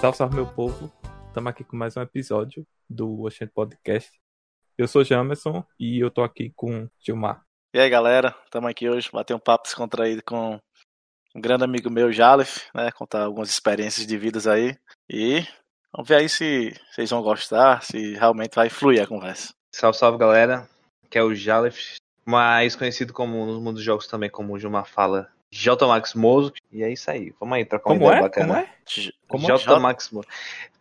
Salve, salve, meu povo. Estamos aqui com mais um episódio do Oxente Podcast. Eu sou Jamerson e eu tô aqui com Gilmar. E aí, galera, estamos aqui hoje bater um papo descontraído com um grande amigo meu, Jalef, né? Contar algumas experiências de vidas aí. E vamos ver aí se vocês vão gostar, se realmente vai fluir a conversa. Salve, salve, galera. Que é o Jalef, mais conhecido como no mundo dos jogos também como o Gilmar fala, J Max Mozo. E é isso aí. Vamos aí trocar uma Como ideia é? bacana. Como é? Como é? J Max Mozo.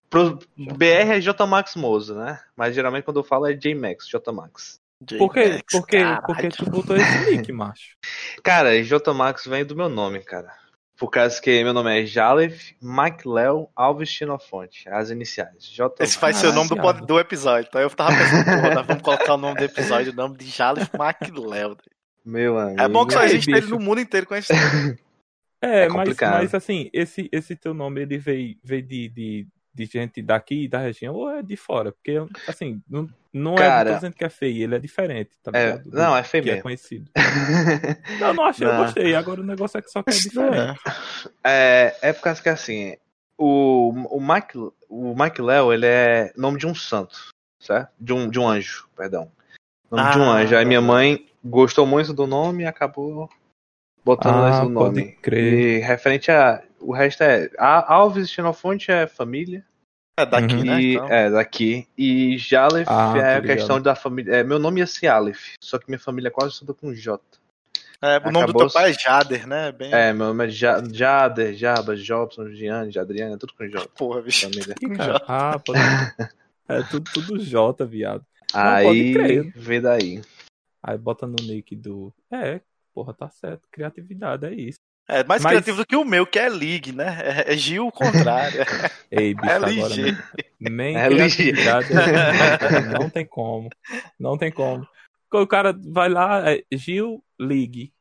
Pro BR é J Max Mozo, né? Mas geralmente quando eu falo é J Max, J Max. Por que, J-Max, por que, caralho. por que tu botou esse nick, macho? Cara, J Max vem do meu nome, cara. Por causa que meu nome é Jalef MacLeo Alves Xenofonte. As iniciais. J Esse vai ser o nome do, do episódio. Então eu tava pensando, porra, vamos colocar o nome do episódio, o nome de Jalef MacLeod. Meu amigo. É bom que só existe ele bicho. no mundo inteiro conhecido. É, É mas, mas assim, esse, esse teu nome ele veio, veio de, de, de gente daqui, da região, ou é de fora? Porque, assim, não, não é Cara, tô dizendo que é feio, ele é diferente, tá É? Do não, é feio que é mesmo. conhecido. Não, não achei, eu Não. gostei. Agora o negócio é que só que é diferente. É, é por causa que assim, o, o Mike, o Mike Léo, ele é nome de um santo, certo? De um, de um anjo, perdão. Nome de um Ah, anjo. Aí minha mãe gostou muito do nome e acabou botando Ah, esse pode nome. crer. E referente a. O resto é. A Alves Xenofonte é família. É daqui, Uhum. né? e, Então. É, daqui. E Jalef Ah, é a questão da família. É, meu nome ia ser Aleph, só que minha família é quase toda com J. É, o nome do teu pai é Jader, né? Bem... É, meu nome é Ja- Jader, Jaba, Jobson, Gianni, Jadriana, tudo com J. Porra, bicho. Família. Ah, pode... É tudo, tudo J, viado. Não, Aí, crer. vê daí. Aí bota no nick do. É, porra, tá certo. Criatividade, é isso. É mais Mas- criativo do que o meu, que é League, né? É, é Gil o contrário. Ei, bicho, É agora. LG. Nem É LG. criatividade. é- não tem como. Não tem como. O cara vai lá, é Gil League.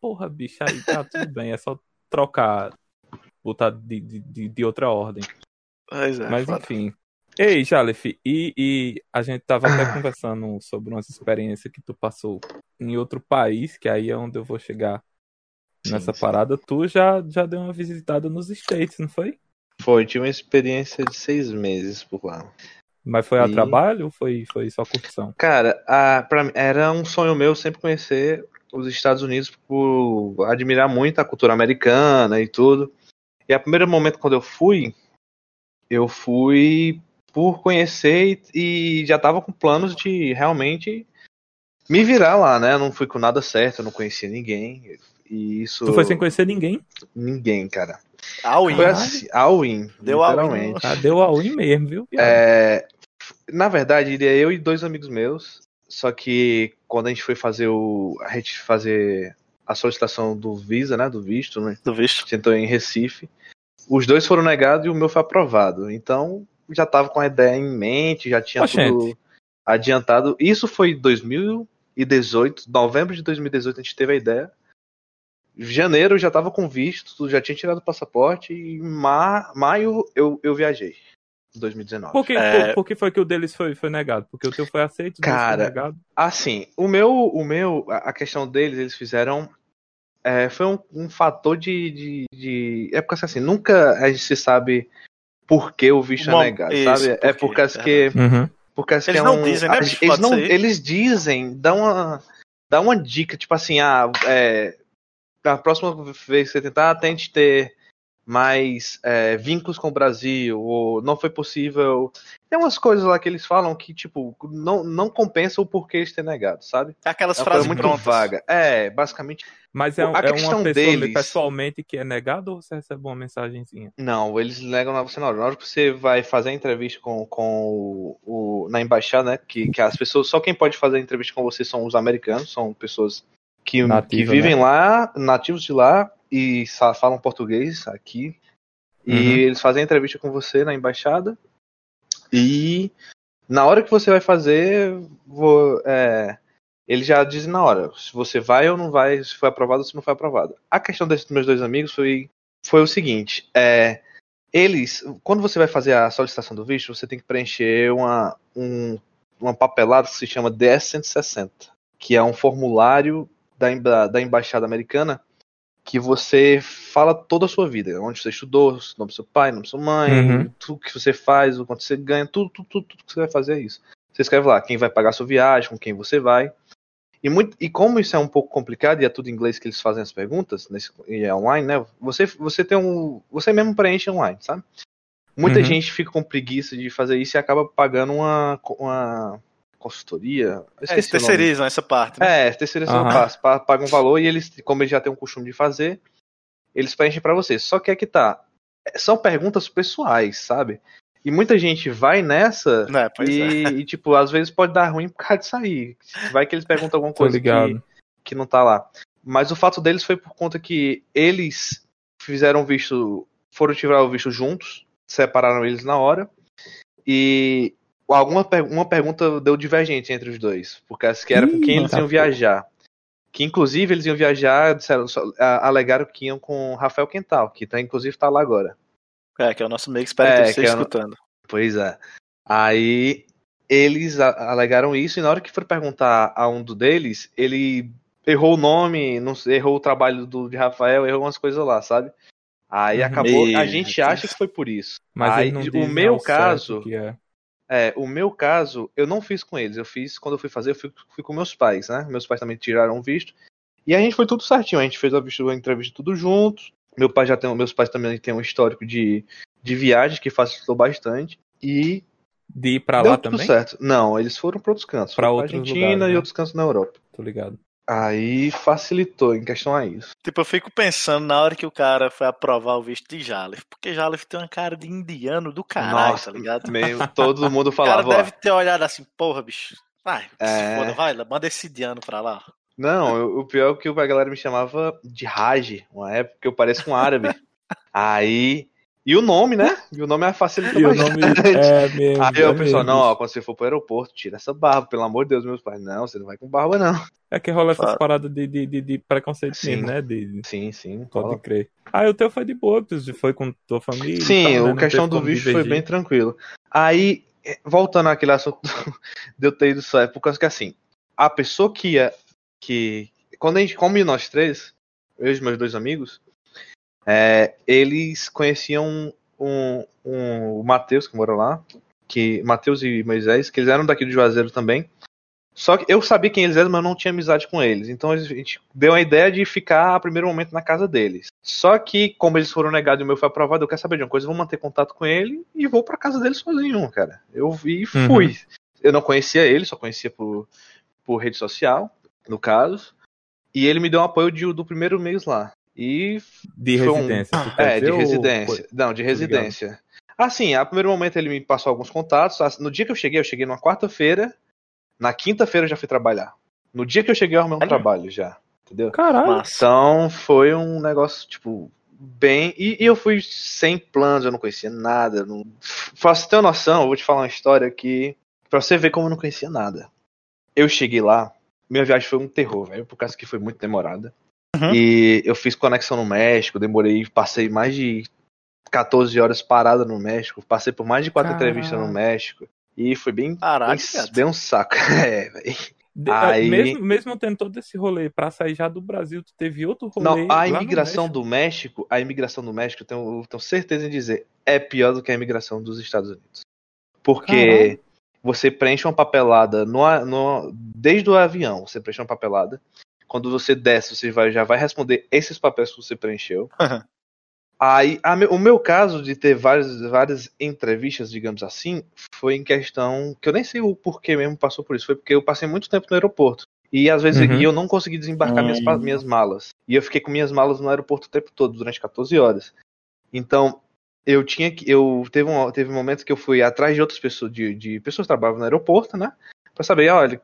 Porra, bicho, aí tá tudo bem. É só trocar. Botar de, de, de, de outra ordem. Pois é, Mas foda. enfim. Ei, Jalef, e, e a gente tava até conversando sobre umas experiências que tu passou em outro país, que aí é onde eu vou chegar Sim, nessa sim. parada. Tu já, já deu uma visitada nos States, não foi? Foi, tive uma experiência de seis meses por lá. Mas foi a E- trabalho ou foi, foi só curtição? Cara, a, pra, era um sonho meu sempre conhecer os Estados Unidos por admirar muito a cultura americana e tudo. E a primeiro momento quando eu fui, eu fui por conhecer e, e já tava com planos de realmente me virar lá, né? Eu não fui com nada certo, eu não conhecia ninguém. E isso. Tu foi sem conhecer ninguém? Ninguém, cara. All-in. Foi assim, all-in, Deu all-in. Ah, deu a win mesmo, viu? É, na verdade, iria eu e dois amigos meus. Só que quando a gente foi fazer o. A gente fazer a solicitação do Visa, né? Do visto, né? Do visto. Tentou em Recife. Os dois foram negados e o meu foi aprovado. Então já tava com a ideia em mente, já tinha Oxente. tudo adiantado. Isso foi em 2018, novembro de 2018 a gente teve a ideia. Janeiro eu já tava com visto, já tinha tirado o passaporte e em ma maio eu, eu viajei. 2019. Por que, É. por, por que foi que o deles foi, foi negado? Porque o teu foi aceito, Cara, foi negado. Assim, o meu, o meu, a a questão deles, eles fizeram. é, foi um, um fator de, de, de- É porque assim, nunca a gente se sabe por que o visto Bom, é negado, isso, sabe? É por causa que. Uhum. Por causa Eles que é não um- dizem, né, a- bicho? Eles, não, eles dizem, dão uma, dá uma dica, tipo assim, ah, é, na próxima vez que você tentar, tente ter mais é, vínculos com o Brasil, ou não foi possível. Tem umas coisas lá que eles falam que, tipo, não, não compensa o porquê eles terem negado, sabe? É aquelas É frases muito prontas. vaga. É, basicamente. Mas é, A é uma questão pessoa deles- pessoalmente que é negado ou você recebe uma mensagenzinha? Não, eles negam na você na hora. Na hora que você vai fazer a entrevista com, com o, o- na embaixada, né? Que, que as pessoas. Só quem pode fazer a entrevista com você são os americanos, são pessoas que, que Nativa, vivem né? lá, nativos de lá, e falam português aqui. E Uhum. eles fazem a entrevista com você na embaixada. E na hora que você vai fazer, vou, é, eles já dizem na hora se você vai ou não vai, se foi aprovado ou se não foi aprovado. A questão desses meus dois amigos foi, foi o seguinte: é, eles, quando você vai fazer a solicitação do visto, você tem que preencher uma, um, uma papelada que se chama DS-160, que é um formulário da, da embaixada americana que você fala toda a sua vida, onde você estudou, o nome do seu pai, o nome da sua mãe, Uhum. tudo que você faz, o quanto você ganha, tudo, tudo, tudo, tudo que você vai fazer é isso. Você escreve lá quem vai pagar a sua viagem, com quem você vai. E, muito, e como isso é um pouco complicado e é tudo em inglês que eles fazem as perguntas, nesse, e é online, né? Você, você tem um. Você mesmo preenche online, sabe? Muita Uhum. gente fica com preguiça de fazer isso e acaba pagando uma, uma consultoria. É, eles nome. terceirizam essa parte, né? É, terceirização Aham. fácil. Pa- Paga um valor e eles, como eles já têm um costume de fazer, eles preenchem pra você. Só que é que tá. é, São perguntas pessoais, sabe? E muita gente vai nessa É, e, é. e, tipo, às vezes pode dar ruim por causa disso aí. Vai que eles perguntam alguma coisa que, ligado. que não tá lá. Mas o fato deles foi por conta que eles fizeram visto, foram tirar o visto juntos, separaram eles na hora. E alguma per- uma pergunta deu divergente entre os dois, porque que era com quem eles tá iam viajar. Que inclusive eles iam viajar, disseram, só- a- alegaram que iam com Rafael Quental, que tá, inclusive tá lá agora. É, que é o nosso meio que espera É, que esteja é o- escutando. Pois é. Aí eles a- alegaram isso e na hora que foram perguntar a um do deles, ele errou o nome, não errou o trabalho do, de Rafael, errou umas coisas lá, sabe? Aí Uhum. acabou. A Meu gente Deus. acha que foi por isso. Mas Aí, o meu caso- que é. É, o meu caso, eu não fiz com eles. Eu fiz, quando eu fui fazer, eu fui, fui com meus pais, né? Meus pais também tiraram o visto. E a gente foi tudo certinho. A gente fez a, visto, a entrevista tudo junto. Meu pai já tem, meus pais também têm um histórico de, de viagens que facilitou bastante. E De ir pra lá tudo também? certo. Não, eles foram para outros cantos. Pra Foram outros Argentina lugares, e né? outros cantos na Europa. Tô ligado. Aí facilitou em questão a isso. Tipo, eu fico pensando na hora que o cara foi aprovar o visto de Jalef, porque Jalef tem uma cara de indiano do caralho, tá ligado? meio, todo mundo O cara falava, deve ter olhado assim, porra, bicho. Vai, É. foda, vai, manda esse indiano pra lá. Não, eu- o pior é que a galera me chamava de Raj, uma época que eu pareço um árabe. Aí. E o nome, né? E o nome é facilita E o nome bastante. é mesmo. Aí é o pessoal, não, ó, quando você for pro aeroporto, tira essa barba, pelo amor de Deus, meus pais. Não, você não vai com barba, não. É que rola essas Claro. paradas de, de, de, de preconceito Sim. mesmo, né? De, Sim, sim. pode fala. crer. Ah, o teu foi de boa, foi com tua família. Sim, tal, né? o Não questão do visto foi bem tranquilo. Aí, eh, voltando àquele assunto de eu ter ido só, é por causa que assim, a pessoa que ia. Que, quando a gente, como nós três, eu e meus dois amigos, é, eles conheciam um, um, o Matheus, que mora lá, que Matheus e Moisés, que eles eram daqui do Juazeiro também. Só que eu sabia quem eles eram, mas eu não tinha amizade com eles. Então a gente deu a ideia de ficar a primeiro momento na casa deles. Só que, como eles foram negados e o meu foi aprovado, eu quero saber de uma coisa, eu vou manter contato com ele e vou pra casa dele sozinho, cara. Eu vi e fui. Eu não conhecia ele, só conhecia por, por rede social, no caso. E ele me deu um apoio de- do primeiro mês lá. E De Foi um- residência. quer é, de ou residência. foi- Não, de residência. Assim, a primeiro momento ele me passou alguns contatos. No dia que eu cheguei, eu cheguei numa quarta-feira. Na quinta-feira eu já fui trabalhar. No dia que eu cheguei, eu arrumei um trabalho já. Entendeu? Caralho. Então foi um negócio, tipo, bem. E, e eu fui sem planos, eu não conhecia nada. Não... Pra você ter uma noção, eu vou te falar uma história que. Pra você ver como eu não conhecia nada. Eu cheguei lá, minha viagem foi um terror, velho, por causa que foi muito demorada. Uhum. E eu fiz conexão no México, demorei, passei mais de 14 horas parada no México, passei por mais de quatro Caralho. entrevistas no México. E foi bem, viado. bem um saco. É, velho. De- Aí- mesmo, mesmo tendo todo esse rolê pra sair já do Brasil, tu teve outro rolê. Não, a lá no imigração México? do México, a imigração do México, eu tenho, eu tenho certeza em dizer, é pior do que a imigração dos Estados Unidos. Porque Caralho. você preenche uma papelada no, no- desde o avião, você preenche uma papelada. Quando você desce, você vai, já vai responder esses papéis que você preencheu. Aí, a o meu caso de ter várias, várias entrevistas, digamos assim, foi em questão que eu nem sei o porquê mesmo passou por isso. Foi porque eu passei muito tempo no aeroporto. E às vezes Uhum. e eu não consegui desembarcar minhas, pa- Hum. minhas malas. E eu fiquei com minhas malas no aeroporto o tempo todo, durante 14 horas. Então, eu tinha que. Eu teve um, teve um momento que eu fui atrás de outras pessoas, de, de pessoas que trabalhavam no aeroporto, né? Pra saber, olha,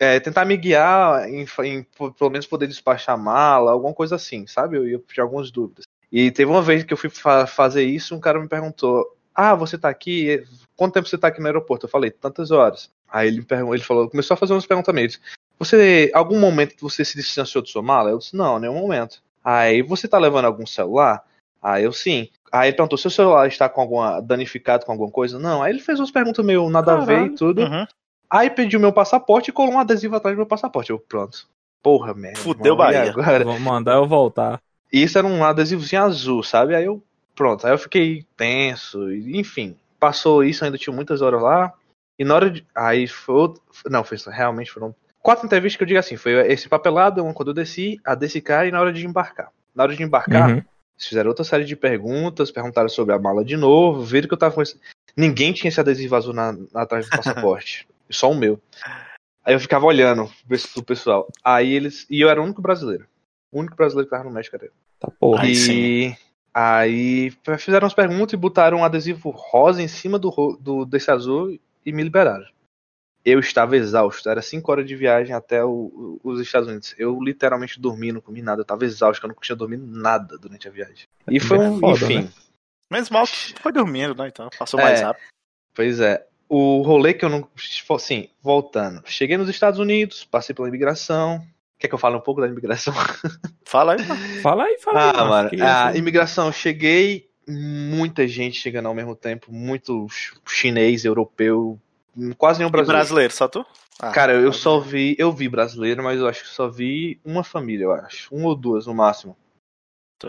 é, tentar me guiar em, em pelo menos poder despachar mala, alguma coisa assim, sabe? Eu ia tinha algumas dúvidas. E teve uma vez que eu fui fa- fazer isso, um cara me perguntou: Ah, você tá aqui? Quanto tempo você tá aqui no aeroporto? Eu falei, tantas horas. Aí ele me perguntou, ele falou, começou a fazer uns perguntamentos. Você, algum momento você se distanciou de sua mala? Eu disse, não, nenhum momento. Aí, você tá levando algum celular? Aí eu sim. Aí ele perguntou, seu celular está com alguma, danificado com alguma coisa? Não. Aí ele fez umas perguntas meio nada a ver Caralho. e tudo. Uhum. Aí pediu meu passaporte e colou um adesivo atrás do meu passaporte. Eu, pronto. Porra, merda. Fudeu e Bahia. Agora? Vou mandar eu voltar. E isso era um adesivozinho azul, sabe? Aí eu, pronto, aí eu fiquei tenso, enfim. Passou isso, ainda tinha muitas horas lá. E na hora de. Aí foi. outro- Não, foi realmente foram quatro entrevistas que eu digo assim: foi esse papelado, uma quando eu desci, a desse cara e na hora de embarcar. Na hora de embarcar, Uhum. eles fizeram outra série de perguntas, perguntaram sobre a mala de novo, viram que eu tava com esse. Ninguém tinha esse adesivo azul na, na- atrás do passaporte. Só o meu. Aí eu ficava olhando pro pessoal. Aí eles. E eu era o único brasileiro. O único brasileiro que tava no México era eu. Tá porra. Aí e sim. aí fizeram as perguntas e botaram um adesivo rosa em cima do, do desse azul e me liberaram. Eu estava exausto, era cinco horas de viagem até o- o- os Estados Unidos. Eu literalmente dormi, não comi nada, eu tava exausto, eu não tinha dormido nada durante a viagem. E foi É um, foda, enfim, né? Menos mal que foi dormindo, né? Então passou É. mais rápido. pois é. O rolê que eu não. Assim, voltando. Cheguei nos Estados Unidos, passei pela imigração. Quer que eu fale um pouco da imigração? Fala aí. Fala aí, fala aí. Ah, mano, a imigração, cheguei, muita gente chegando ao mesmo tempo, muito ch- chinês, europeu, quase nenhum E brasileiro. brasileiro, só tu? Ah, Cara, eu tá só vi, eu vi brasileiro, mas eu acho que só vi uma família, eu acho, uma ou duas no máximo.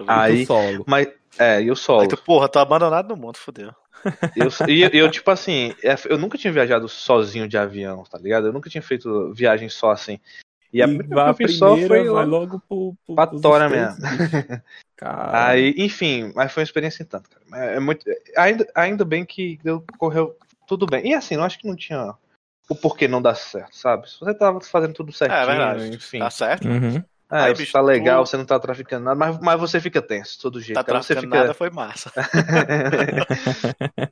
Aí- solo. Mas, é, eu solo. Aí tu, porra, tô abandonado no mundo, fodeu. Eu, e eu, tipo assim, é, eu nunca tinha viajado sozinho de avião, tá ligado? Eu nunca tinha feito viagem só assim. E a E primeira vai a que eu fiz só foi vai logo pro, pro, pra Tora mesmo. Aí, enfim, mas foi uma experiência em tanto, cara. É, é muito, ainda, ainda bem que deu, correu tudo bem. E assim, eu acho que não tinha o porquê não dar certo, sabe? Se você tava fazendo tudo certinho, É enfim. Tá certo. Uhum. É, Aí, bicho, tá legal, tu- você não tá traficando nada, mas, mas você fica tenso, todo jeito. Tá você traficando fica... nada, foi massa.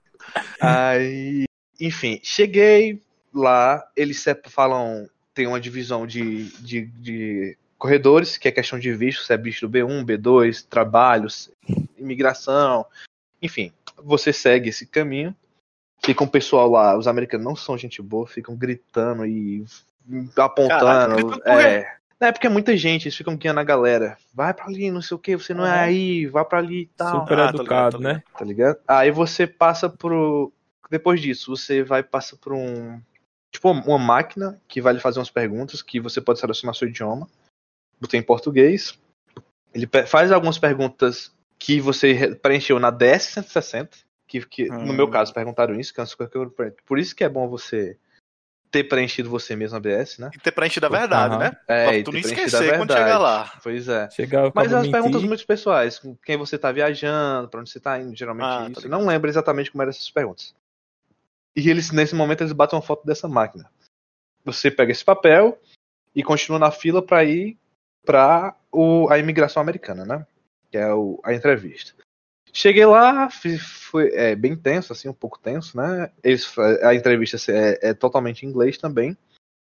Aí, enfim, cheguei lá, eles falam, tem uma divisão de, de, de corredores, que é questão de visto, se é visto B1, B2, trabalhos, imigração, enfim, você segue esse caminho. Fica um pessoal lá, os americanos não são gente boa, ficam gritando e apontando. Caraca, é, é porque é muita gente, eles ficam guiando a galera. Vai pra ali, não sei o que, você não é Uhum. aí, vai pra ali e tal Super Ah, ligado, educado, tô né? ligado. tá ligado? Aí você passa pro. Depois disso, você vai passar por um. Tipo, uma máquina que vai lhe fazer umas perguntas que você pode selecionar seu idioma. Botei em português. Ele faz algumas perguntas que você re- preencheu na DS-160. Que, que no Hum. meu caso perguntaram isso, que é que por isso que é bom você ter preenchido você mesmo a BS, né? E ter preenchido a verdade, Aham. né? É, pra tu não esquecer quando chegar lá. Pois é. Chegar Mas pra as perguntas muito pessoais, com quem você tá viajando, pra onde você tá indo, geralmente Ah, tá isso. ligado. Não lembro exatamente como eram essas perguntas. E eles, nesse momento, eles batem uma foto dessa máquina. Você pega esse papel e continua na fila pra ir pra o, a imigração americana, né? Que é o- a entrevista. Cheguei lá, foi é, bem tenso, assim, um pouco tenso, né? Eles, a entrevista é, é totalmente em inglês também.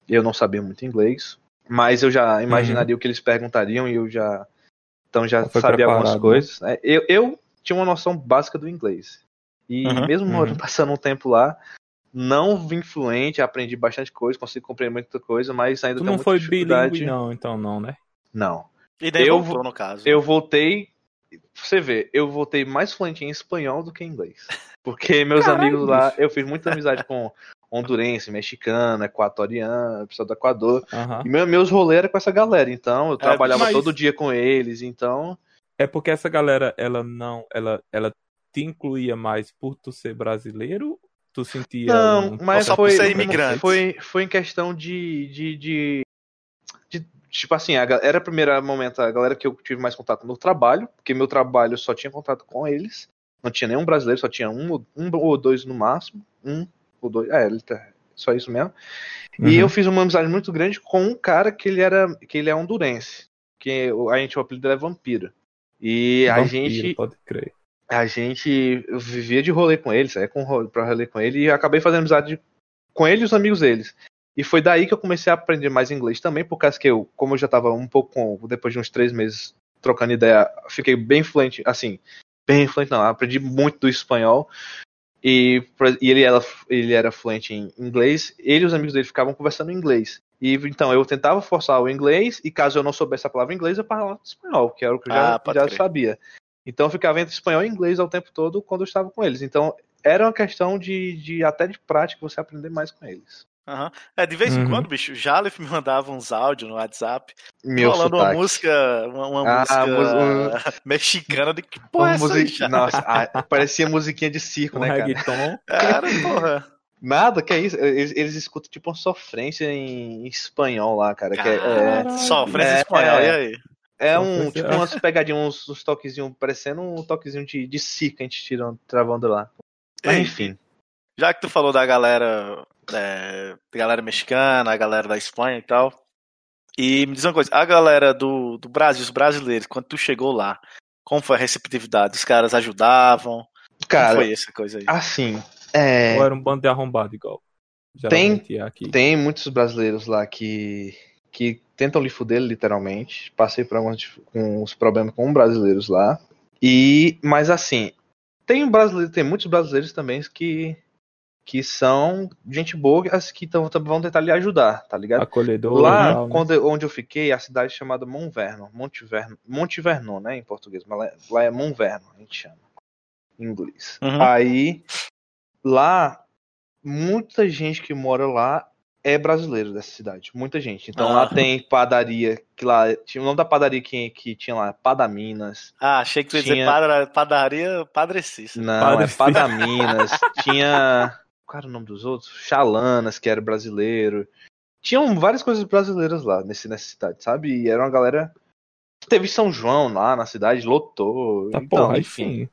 Eu não sabia muito inglês, mas eu já imaginaria o que eles perguntariam e eu já então já sabia algumas preparado, coisas. né? Eu, eu tinha uma noção básica do inglês. E Uhum, mesmo uhum. passando um tempo lá, não vim fluente, aprendi bastante coisa, consegui compreender muita coisa, mas ainda Tu tenho não muita foi dificuldade. bilíngue, não, então não, né? Não. E nem Eu voltou, vou- no caso. Eu voltei. Você vê, eu voltei mais fluente em espanhol do que em inglês. Porque meus Caralho, amigos lá, eu fiz muita amizade com hondurense, mexicano, equatoriano, pessoal do Equador. Aham. E meu- meus rolês eram com essa galera, então eu trabalhava mas- todo dia com eles, então. É porque essa galera, ela não, ela, ela te incluía mais por tu ser brasileiro? Tu sentia Não, um mas só por foi, ser imigrante. foi, foi em questão de, de, de- Tipo assim, a era o primeiro momento a galera que eu tive mais contato no trabalho, porque meu trabalho só tinha contato com eles. Não tinha nenhum brasileiro, só tinha um, ou- um ou dois no máximo. Um ou dois. É, ele tá- só isso mesmo. Uhum. E eu fiz uma amizade muito grande com um cara que ele era. que ele é hondurense. Que a gente, o apelido dele é Vampiro. E a Vampiro, gente Pode crer. a gente vivia de rolê com ele, saía com rolê, pra rolê com ele e acabei fazendo amizade com ele e os amigos deles. E foi daí que eu comecei a aprender mais inglês também, por causa que eu, como eu já tava um pouco, depois de uns três meses trocando ideia, fiquei bem fluente, assim, bem fluente não, aprendi muito do espanhol. E, e ele, era, ele era fluente em inglês, ele e os amigos dele ficavam conversando em inglês. E então eu tentava forçar o inglês, e caso eu não soubesse a palavra inglês, eu falava espanhol, que era o que eu já, Ah, já sabia. Então eu ficava entre espanhol e inglês ao tempo todo quando eu estava com eles. Então era uma questão de, de até de prática você aprender mais com eles. Aham. É, de vez em Uhum. quando, bicho, o Jalef me mandava uns áudios no WhatsApp Meu falando uma sotaque. música, uma, uma Ah, música mus- mexicana de que porra Uma é essa aí, musiquinha- Jalef? Nossa, ah, parecia musiquinha de circo, Um né, cara? reggaeton. Cara, porra. Nada, que é isso. Eles, eles escutam tipo uma sofrência em espanhol lá, cara. Que é, é. Sofrência É, espanhol, é. e aí? é um, Sofrência- tipo umas pegadinhas, uns, uns toquezinhos, parecendo um toquezinho de, de circo que a gente tirando, travando lá. Mas enfim. Já que tu falou da galera, é, galera mexicana, a galera da Espanha e tal. E me diz uma coisa, a galera do, do Brasil, os brasileiros, quando tu chegou lá, como foi a receptividade? Os caras ajudavam? como Cara, foi essa coisa aí? assim, é, Ou era um bando de arrombado igual? Geralmente é aqui. tem muitos brasileiros lá que, que tentam lhe fuder, literalmente. Passei por alguns com os problemas com brasileiros lá. E, mas assim, tem um brasileiro, tem muitos brasileiros também que que são gente boa, que tão, vão tentar lhe ajudar, tá ligado? Acolhedor. Lá, tal, né? quando, onde eu fiquei, a cidade é chamada Monverno, Monte Verno, Monte Vernon, né, em português, mas lá, lá é Monverno, a gente chama, em inglês. Uhum. Aí, lá, muita gente que mora lá é brasileiro dessa cidade, muita gente. Então Ah. lá tem padaria, que lá, tinha o nome da padaria que, que tinha lá, Padaminas, Ah, achei que tu ia dizer tinha- padra- padaria Padre Cícero. não, Padre é. Padaminas, tinha, qual era o nome dos outros? Chalanas, que era brasileiro. Tinham várias coisas brasileiras lá nesse, nessa cidade, sabe? E era uma galera. Teve São João lá na cidade, lotou. Tá, então, porra, enfim. enfim.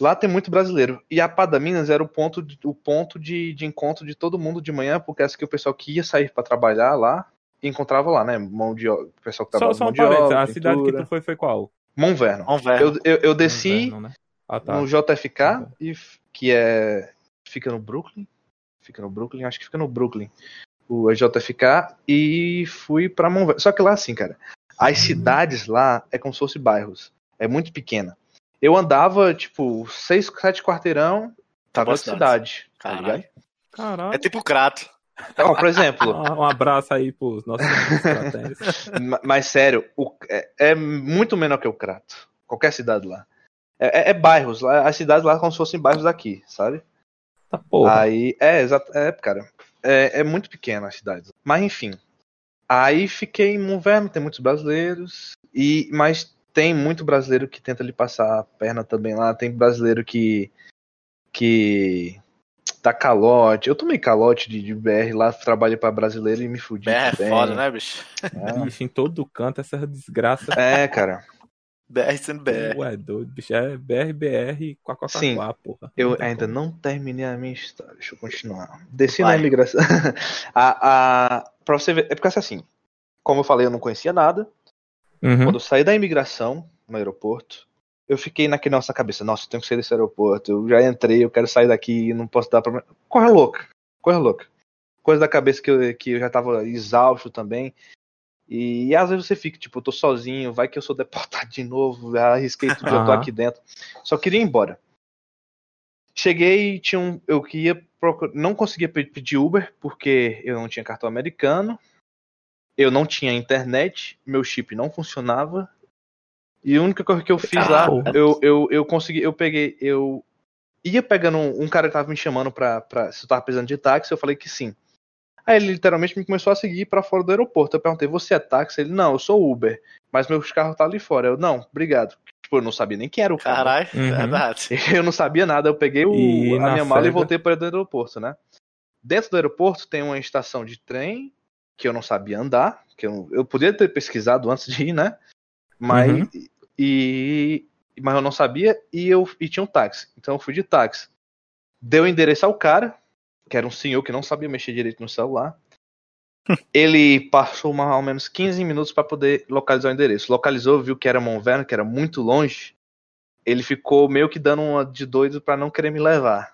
Lá tem muito brasileiro. E a Padaminas era o ponto, de, o ponto de, de encontro de todo mundo de manhã, porque essa que o pessoal que ia sair pra trabalhar lá encontrava lá, né? Mão de obra. O pessoal que Só, trabalhava só mão um de obra. a cidade que tu foi foi qual? Monverno. Ver. Eu, eu, eu desci Inverno, né? Ah, tá. no JFK, e, que é. Fica no Brooklyn. Fica no Brooklyn, acho que fica no Brooklyn. O JFK, e fui pra Monverno. Só que lá, assim, cara, as cidades lá é como se fosse bairros. É muito pequena. Eu andava, tipo, seis, sete quarteirão, tava na cidade. Tá Caralho. ligado? Caralho. É tipo crato. Ó, por exemplo, Um abraço aí pros nossos estratégias. ma- mas sério, o- é, é muito menor que o Crato. Qualquer cidade lá. É, é- é bairros, lá, as cidades lá como se fossem bairros daqui, sabe? Tá porra. Aí, é, exato, é, cara. É, é muito pequena a cidade. Mas enfim. Aí fiquei em Monverno, tem muitos brasileiros. E, mas tem muito brasileiro que tenta lhe passar a perna também lá. Tem brasileiro que. que. dá calote. Eu tomei calote de, de BR lá, trabalhei pra brasileiro e me fudi. BR é foda, né, bicho? Bicho, em todo canto, essa desgraça. É, cara. BR sendo BR. Ué, doido, bicho. É BR, BR, quá, quá, quá, Sim. quá, porra. Eu ainda como. não terminei a minha história. Deixa eu continuar. Desci Vai. na imigração. a, a, pra você ver. É porque assim, como eu falei, eu não conhecia nada. Uhum. Quando eu saí da imigração no aeroporto, eu fiquei naquele nossa cabeça, nossa, eu tenho que sair desse aeroporto. Eu já entrei, eu quero sair daqui, não posso dar problema. Corre louca, corre louca. Coisa da cabeça que eu, que eu já tava exausto também. E, às vezes você fica, tipo, eu tô sozinho, vai que eu sou deportado de novo, arrisquei tudo, já tô Aham. aqui dentro. Só queria ir embora. Cheguei, tinha um, eu queria procurar, não conseguia pe- pedir Uber porque eu não tinha cartão americano, eu não tinha internet, meu chip não funcionava. E a única coisa que eu fiz lá, porra. eu, eu, eu consegui, eu peguei, eu ia pegando um, um cara que tava me chamando pra, pra se eu tava precisando de táxi, eu falei que sim. Aí ele literalmente me começou a seguir pra fora do aeroporto. Eu perguntei, você é táxi? Ele, não, eu sou Uber, mas meu carro tá ali fora. Eu, não, obrigado. Tipo, eu não sabia nem quem era o cara. Caralho, Uhum. verdade. Eu não sabia nada, eu peguei o- E a na minha mala e voltei para o aeroporto, né? Dentro do aeroporto tem uma estação de trem que eu não sabia andar, que eu, eu podia ter pesquisado antes de ir, né? Mas, Uhum. e, mas eu não sabia e eu e tinha um táxi. Então eu fui de táxi. Deu o endereço ao cara, que era um senhor que não sabia mexer direito no celular. Ele passou mais ou menos 15 minutos para poder localizar o endereço. Localizou, viu que era Monverno, que era muito longe. Ele ficou meio que dando uma de doido para não querer me levar.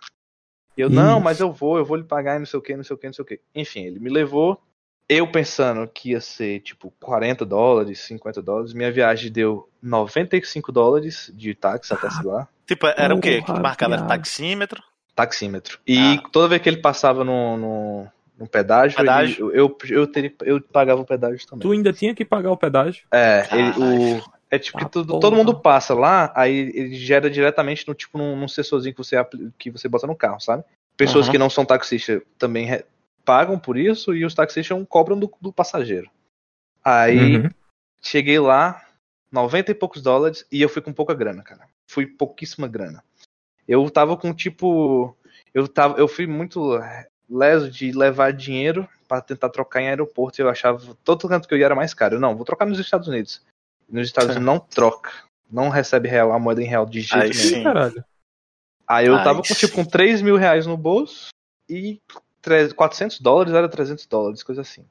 Eu, não, Ixi. mas eu vou, eu vou lhe pagar e não sei o que, não sei o que, não sei o que. Enfim, ele me levou. Eu pensando que ia ser tipo 40 dólares, 50 dólares. Minha viagem deu 95 dólares de táxi até lá. Tipo, era o quê? Marcava era taxímetro. Taxímetro. E Ah. toda vez que ele passava no, no, no pedágio, Pedágio. ele- eu, eu, teria, eu pagava o pedágio também. Tu ainda tinha que pagar o pedágio. É, ele, o, é tipo que Ah, todo mundo passa lá, aí ele gera diretamente no tipo num, num sensorzinho que você, que você bota no carro, sabe? Pessoas Uhum. que não são taxistas também re- pagam por isso e os taxistas cobram do, do passageiro. Aí Uhum. cheguei lá, 90 e poucos dólares, e eu fui com pouca grana, cara. Fui pouquíssima grana. Eu tava com tipo. Eu, tava, eu fui muito leso de levar dinheiro pra tentar trocar em aeroporto. Eu achava todo canto que eu ia era mais caro. Não, vou trocar nos Estados Unidos. Nos Estados Unidos não troca. Não recebe real, a moeda em real de jeito Aí nenhum. Caralho. Aí eu Aí tava com tipo com 3 mil reais no bolso e tre- 400 dólares era 300 dólares, coisa assim.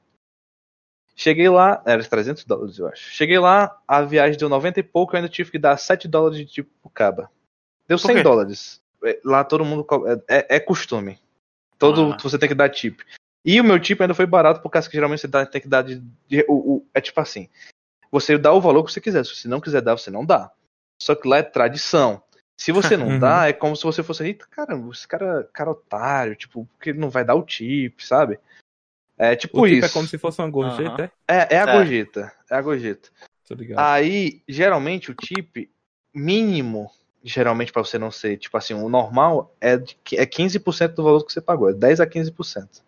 Cheguei lá, era 300 dólares eu acho. Cheguei lá, a viagem deu 90 e pouco, eu ainda tive que dar 7 dólares de tipo pro caba. Deu Por 100 quê? dólares. É, Lá todo mundo. É, é- é costume. Todo Ah. você tem que dar tip. E o meu tip ainda foi barato, por causa que geralmente você dá- tem que dar de. de- o, o- é tipo assim. Você dá o valor que você quiser. Se você não quiser dar, você não dá. Só que lá é tradição. Se você não Uhum. dá, é como se você fosse. Eita, caramba, esse cara, cara otário, tipo, porque não vai dar o tip, sabe? É tipo O tipo isso. é como se fosse uma gorjeta, é? É, é a É. gorjeta. É a gorjeta. Tô ligado. Aí, geralmente, o tip mínimo, geralmente pra você não ser, tipo assim, o normal é, de, é 15% do valor que você pagou, é 10 a 15%.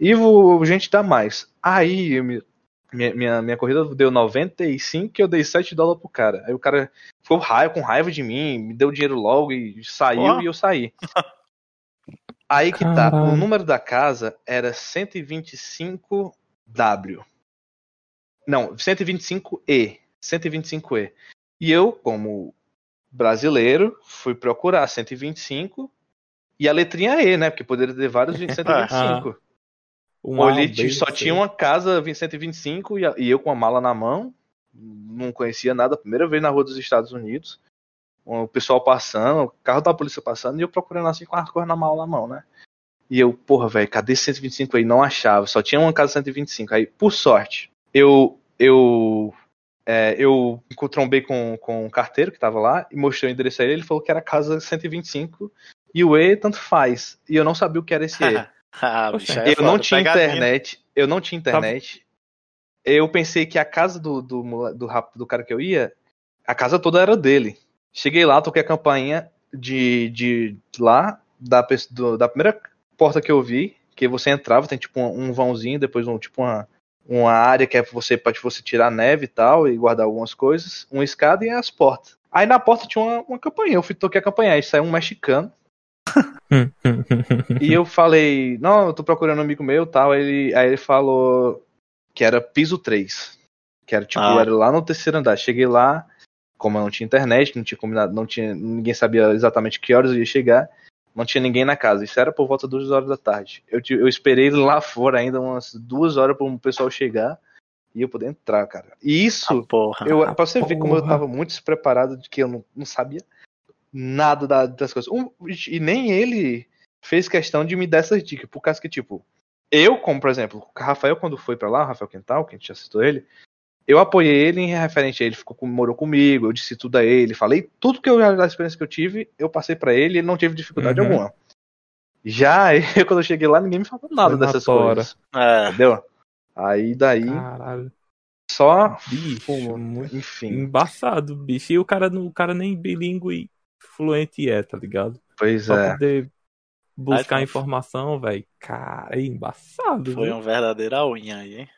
E o gente dá mais. Aí, minha, minha, minha corrida deu 95 e eu dei 7 dólares pro cara. Aí o cara ficou raiva, com raiva de mim, me deu dinheiro logo e saiu Ó. e eu saí. Aí que tá, Caralho. o número da casa era 125W. Não, 125E. 125E. E eu, como brasileiro, fui procurar 125 e a letrinha E, né? Porque poderia ter vários 125. Um Olhei, A, um B, só tinha uma casa 125 e, e eu com a mala na mão. Não conhecia nada. Primeira vez na rua dos Estados Unidos. O pessoal passando, o carro da polícia passando e eu procurando assim com as coisas na mala na mão, né? E eu, porra, velho, cadê esse 125 aí? Não achava. Só tinha uma casa 125. Aí, por sorte, eu eu é, eu trombei com, com um carteiro que tava lá e mostrei o endereço a ele. Ele falou que era casa 125 e o E tanto faz. E eu não sabia o que era esse E. ah, bicho, aí é Eu não foda, tinha internet. Eu não tinha internet. Eu pensei que a casa do, do, do, rap- do cara que eu ia, a casa toda era dele. Cheguei lá, toquei a campainha de, de lá, da, do- da primeira porta que eu vi, que você entrava, tem tipo um, um vãozinho, depois um, tipo uma, uma área que é você, pra você tirar neve e tal, e guardar algumas coisas, uma escada e as portas. Aí na porta tinha uma, uma campainha, eu fui toquei a campainha, aí saiu um mexicano, e eu falei, não, eu tô procurando um amigo meu tal. Aí ele, aí ele falou que era piso 3. Que era tipo, Ah. era lá no terceiro andar. Cheguei lá, como eu não tinha internet, não tinha combinado, não tinha. Ninguém sabia exatamente que horas eu ia chegar. Não tinha ninguém na casa. Isso era por volta das duas horas da tarde. Eu, eu esperei lá fora ainda umas duas horas para o pessoal chegar e eu poder entrar, cara. E isso porra. eu, pra você ver como eu porra. tava muito despreparado de que eu não, não sabia nada da- das coisas. Um, e nem ele fez questão de me dar essas dicas, por causa que, tipo, eu, como por exemplo, o Rafael, quando foi pra lá, o Rafael Quental, que a gente já citou ele, eu apoiei ele em referente a ele, ficou com- morou comigo, eu disse tudo a ele, falei tudo que eu da experiência que eu tive, eu passei pra ele, ele não teve dificuldade Uhum. alguma. Já eu, quando eu cheguei lá, ninguém me falou nada Foi dessas coisas. É, Entendeu? Aí daí, Caralho. só. Bicho, Pô, muito Enfim. embaçado, bicho. E o cara, não- o cara nem bilíngue fluente é, tá ligado? Pois Só é. poder buscar Ai, informação, velho. Cara, é embaçado, foi viu? um verdadeira unha aí, hein?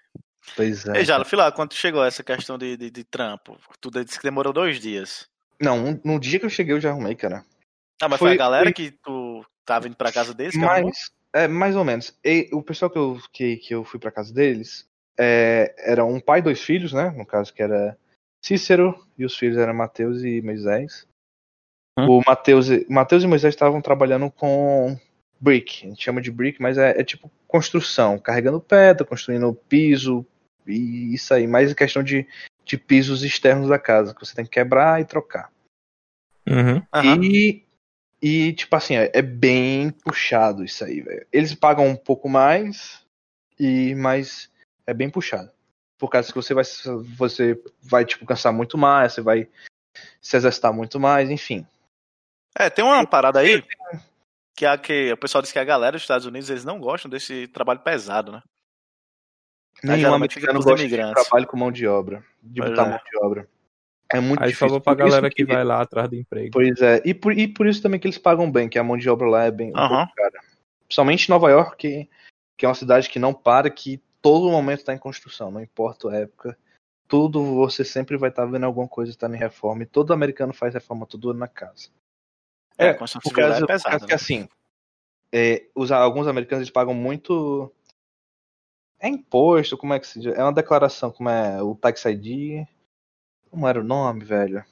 Pois é. Ei, Jalo, Filá, quando chegou essa questão de, de, de trampo, tu disse que demorou dois dias. Não, um- no dia que eu cheguei eu já arrumei, cara. Ah, mas foi, Foi- a galera foi- que tu tava indo pra casa deles que arrumou? Mas, é, mais ou menos. E o pessoal que eu, que, que eu fui pra casa deles é, era um pai e dois filhos, né? No caso que era Cícero e os filhos eram Mateus e Moisés. Hum. O Mateus, e- Mateus e Moisés estavam trabalhando com brick. A gente chama de brick, mas é, é tipo construção. Carregando pedra, construindo piso e isso aí. Mais em questão de, de pisos externos da casa, que você tem que quebrar e trocar. Uhum. E, e, tipo assim, é, é bem puxado isso aí, velho. Eles pagam um pouco mais, e mas é bem puxado. Por causa que você vai, você vai tipo, cansar muito mais, você vai se exercitar muito mais, enfim. É, tem uma parada aí que, a, que o pessoal diz que a galera dos Estados Unidos eles não gostam desse trabalho pesado, né? Nenhum geralmente fica americano gosta de imigrantes. trabalho com mão de obra, de Pois botar é. mão de obra. É muito Aí difícil. falou pra galera que vai lá atrás do emprego. Pois é, e por, e por isso também que eles pagam bem, que a mão de obra lá é bem um pouco cara. Principalmente em Nova York, que, que é uma cidade que não para, que todo momento está em construção, não importa a época. Tudo você sempre vai estar tá vendo alguma coisa estar tá em reforma. E todo americano faz reforma todo na casa. É, é construção civil é pesado. Porque, né? assim, é, os, alguns americanos eles pagam muito. É imposto, como é que se diz? É uma declaração, como é o Tax ID. Como era o nome, velho?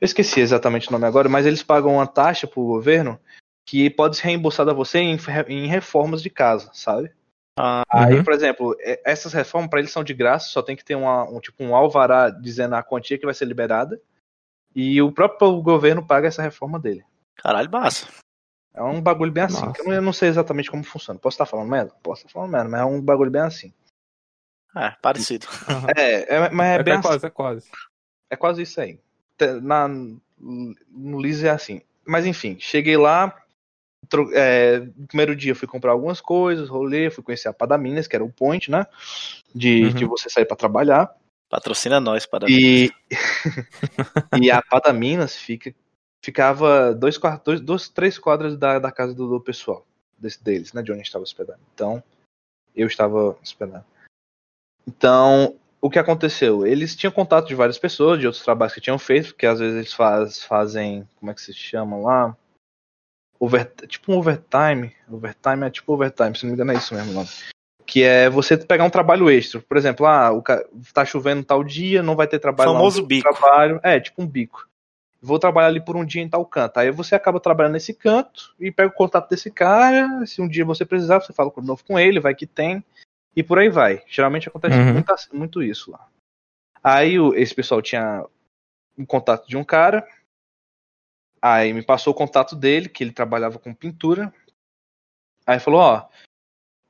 Eu esqueci exatamente o nome agora, mas eles pagam uma taxa pro governo que pode ser reembolsada a você em, em reformas de casa, sabe? Ah, Aí, uhum. por exemplo, essas reformas para eles são de graça, só tem que ter uma, um tipo um alvará dizendo a quantia que vai ser liberada. E o próprio governo paga essa reforma dele. Caralho, massa. É um bagulho bem assim. Eu não, eu não, sei exatamente como funciona. Posso estar falando merda? Posso estar falando merda, mas é um bagulho bem assim. É, parecido. É, é, mas é, é bem é quase, assim. é quase. É quase isso aí. Na, no Liz é assim. Mas enfim, cheguei lá. É, no primeiro dia fui comprar algumas coisas, rolê, fui conhecer a Padaminas, que era o point, né? De, uhum. de você sair para trabalhar. Patrocina nós, Padaminas. E, e a Padaminas fica ficava dois, dois, dois três quadras da, da casa do, do pessoal, desse, deles, né, de onde estava hospedado. Então, eu estava hospedado. Então, o que aconteceu? Eles tinham contato de várias pessoas, de outros trabalhos que tinham feito, porque às vezes eles faz, fazem, como é que se chama lá? Over, tipo um overtime. Overtime é tipo overtime, se não me engano é isso mesmo, não. Que é você pegar um trabalho extra. Por exemplo, ah, o, tá chovendo tal dia, não vai ter trabalho. Famoso lá, bico. Trabalho. É, tipo um bico vou trabalhar ali por um dia em tal canto. Aí você acaba trabalhando nesse canto e pega o contato desse cara. Se um dia você precisar, você fala de novo com ele, vai que tem. E por aí vai. Geralmente acontece uhum. muito, muito, isso lá. Aí esse pessoal tinha um contato de um cara. Aí me passou o contato dele, que ele trabalhava com pintura. Aí falou, ó,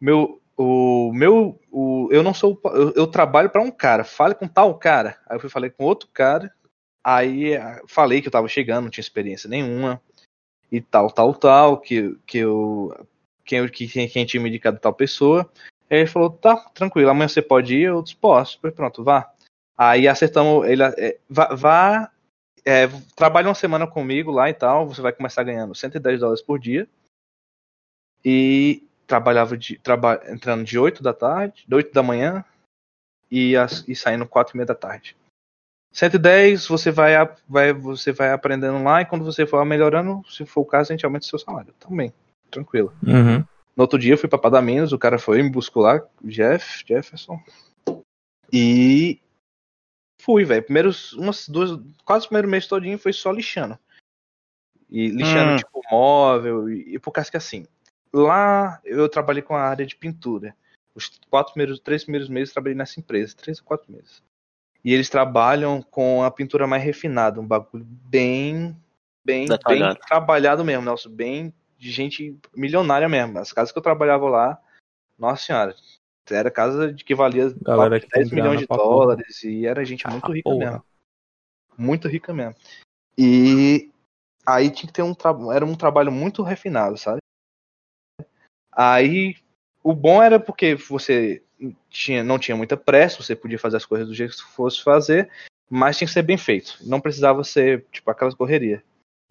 meu, o meu, o, eu não sou, eu, eu trabalho para um cara. Fale com tal cara. Aí eu fui falei com outro cara Aí eh, falei que eu tava chegando, não tinha experiência nenhuma e tal, tal, tal, que, que eu. Quem, que, quem tinha me indicado tal pessoa. Aí ele falou, tá, tranquilo, amanhã você pode ir, eu disse, posso, pronto, vá. Aí acertamos, ele, é, vá, vá é, trabalha uma semana comigo lá e tal, você vai começar ganhando 110 dólares por dia. E trabalhava de, traba, entrando de 8 da tarde, de 8 da manhã e, as, e saindo 4 e meia da tarde. 110 você vai, vai, você vai aprendendo lá e quando você for melhorando, se for o caso, a gente aumenta o seu salário. Também, tranquilo. Uhum. No outro dia eu fui pra Padaminas, o cara foi, me buscou lá, Jeff, Jefferson. E fui, velho. Primeiros, umas duas, quase o primeiro mês todinho foi só lixando. E lixando, hum. tipo, móvel, e, e por causa que assim, lá eu trabalhei com a área de pintura. Os quatro primeiros, três primeiros meses eu trabalhei nessa empresa, três ou quatro meses. E eles trabalham com a pintura mais refinada, um bagulho bem, bem, bem trabalhado mesmo, Nelson, bem de gente milionária mesmo. As casas que eu trabalhava lá, nossa senhora, era casa de que valia Galera que 10 milhões de dólares porra. e era gente muito ah, rica porra. mesmo. Muito rica mesmo. E aí tinha que ter um trabalho, era um trabalho muito refinado, sabe? Aí o bom era porque você tinha, não tinha muita pressa, você podia fazer as coisas do jeito que fosse fazer, mas tinha que ser bem feito. Não precisava ser, tipo, aquelas correria.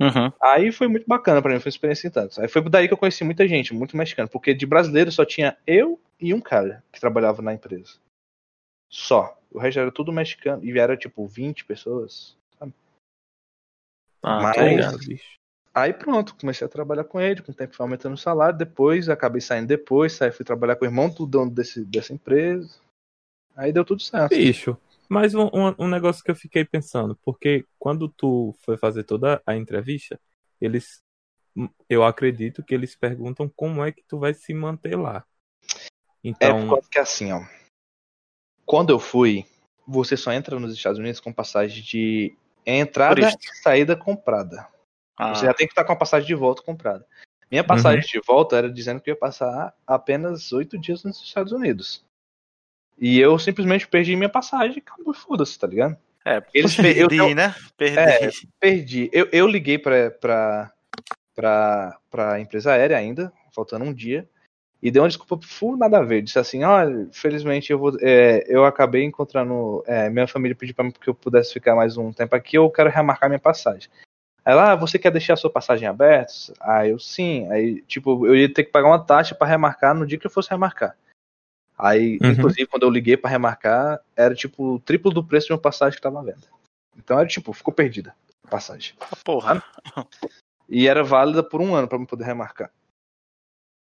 Uhum. Aí foi muito bacana para mim, foi uma experiência em tanto. Aí foi daí que eu conheci muita gente, muito mexicano, porque de brasileiro só tinha eu e um cara que trabalhava na empresa. Só. O resto era tudo mexicano. E era tipo 20 pessoas. Sabe? Ah, Mas, legal, Aí pronto, comecei a trabalhar com ele, com o tempo foi aumentando o salário, depois acabei saindo depois, saí, fui trabalhar com o irmão do dono desse, dessa empresa. Aí deu tudo certo. Bicho, mas um, um, negócio que eu fiquei pensando, porque quando tu foi fazer toda a entrevista, eles. Eu acredito que eles perguntam como é que tu vai se manter lá. Então... É porque assim, ó. Quando eu fui, você só entra nos Estados Unidos com passagem de entrada e saída comprada. Ah. Você já tem que estar com a passagem de volta comprada. Minha passagem uhum. de volta era dizendo que ia passar apenas oito dias nos Estados Unidos. E eu simplesmente perdi minha passagem e acabou, foda-se, tá ligado? É, Eles perdi, eu, né? Perdi. É, perdi. Eu, eu liguei pra, pra, pra, pra empresa aérea ainda, faltando um dia, e deu uma desculpa full nada a ver. Disse assim, olha, felizmente eu vou. É, eu acabei encontrando. É, minha família pediu pra mim que eu pudesse ficar mais um tempo aqui, eu quero remarcar minha passagem. Ela, ah, você quer deixar a sua passagem aberta? Aí eu, sim. Aí, tipo, eu ia ter que pagar uma taxa para remarcar no dia que eu fosse remarcar. Aí, Uhum. inclusive, quando eu liguei para remarcar, era tipo o triplo do preço de uma passagem que tava à venda. Então era tipo, ficou perdida a passagem. Ah, porra. E era válida por um ano para eu poder remarcar.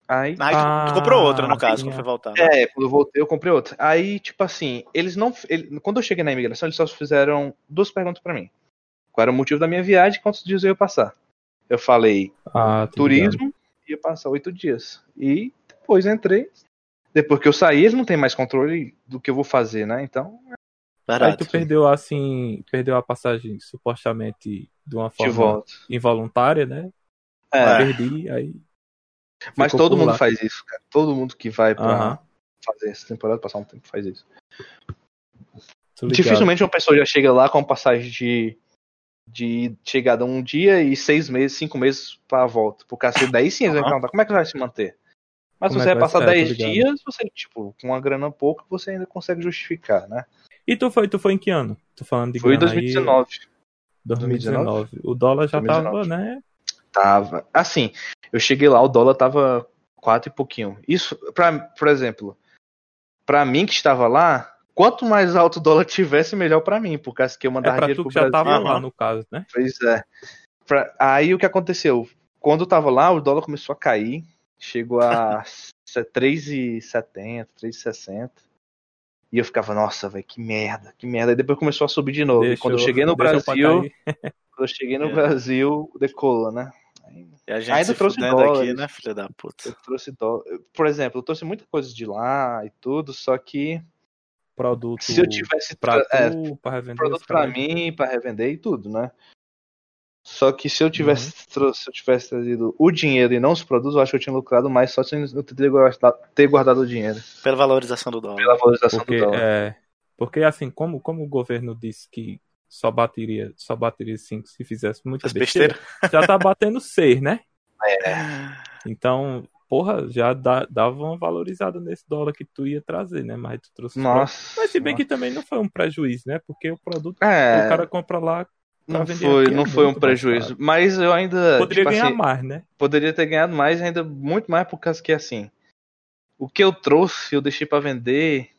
Aí, Aí tu, tu Ah, comprou outra, no caso, quando foi voltar. Né? é, quando eu voltei, eu comprei outra. Aí, tipo assim, eles não. ele- quando eu cheguei na imigração, eles só fizeram duas perguntas para mim. Qual era o motivo da minha viagem e quantos dias eu ia passar? Eu falei, Ah, turismo, ia passar oito dias. E depois entrei. Depois que eu saí, eles não têm mais controle do que eu vou fazer, né? Então, Aí Verdade. tu perdeu assim, perdeu a passagem supostamente de uma de forma volta. involuntária, né? É, Perdi, aí. mas todo mundo lá. faz isso, cara. Todo mundo que vai pra fazer essa temporada, passar um tempo, faz isso. Dificilmente uma pessoa já chega lá com passagem de, de chegada um dia e seis meses, cinco meses pra volta. Por causa daí sim eles vão perguntar como é que vai se manter. Mas Como se é você que vai passar? É, tô 10 ligado. dias, você, tipo, com uma grana pouca, você ainda consegue justificar, né? E tu foi, tu foi em que ano? Tô falando de Foi em grana aí, 2019. 2019. O dólar já 2019. tava, né? Tava. Assim, eu cheguei lá, o dólar tava quatro e pouquinho. Isso, pra, por exemplo, pra mim que estava lá, quanto mais alto o dólar tivesse, melhor pra mim, por causa que eu É mandava pra dinheiro tu pro que já Brasil. tava lá Aham. no caso, né? Pois é. Pra- aí o que aconteceu? Quando eu tava lá, o dólar começou a cair, chegou a 3,70, 3,60. E eu ficava, nossa, velho, que merda, que merda. Aí depois começou a subir de novo. e Deixa quando eu eu- cheguei no Brasil, quando eu cheguei no É. Brasil, decolou, né? E a gente Ainda se trouxe fudendo aqui, dólares. né, filha da puta? Eu trouxe dólar. Por exemplo, eu trouxe muita coisa de lá e tudo, só que produto se eu tivesse pra é, tu, pra revender produto caras. mim, pra revender e tudo, né? Só que se eu tivesse, tro- se eu tivesse trazido o dinheiro e não os produtos, eu acho que eu tinha lucrado mais só se eu ter guardado, ter guardado o dinheiro. Pela valorização do dólar. Pela valorização Porque, do dólar. é, porque assim, como, como o governo disse que só bateria, só bateria 5 se fizesse muita As besteira, besteiras. já tá batendo 6, né? É. Então, porra, já dá, dava uma valorizada nesse dólar que tu ia trazer, né? Mas tu trouxe os. Nossa. Mas se bem que também não foi um prejuízo, né? Porque o produto É, o cara compra lá, pra não foi, aqui é não foi um prejuízo. Mas eu ainda. poderia tipo ganhar assim, mais, né? poderia ter ganhado mais, ainda muito mais, por causa que assim. O que eu trouxe, eu deixei pra vender.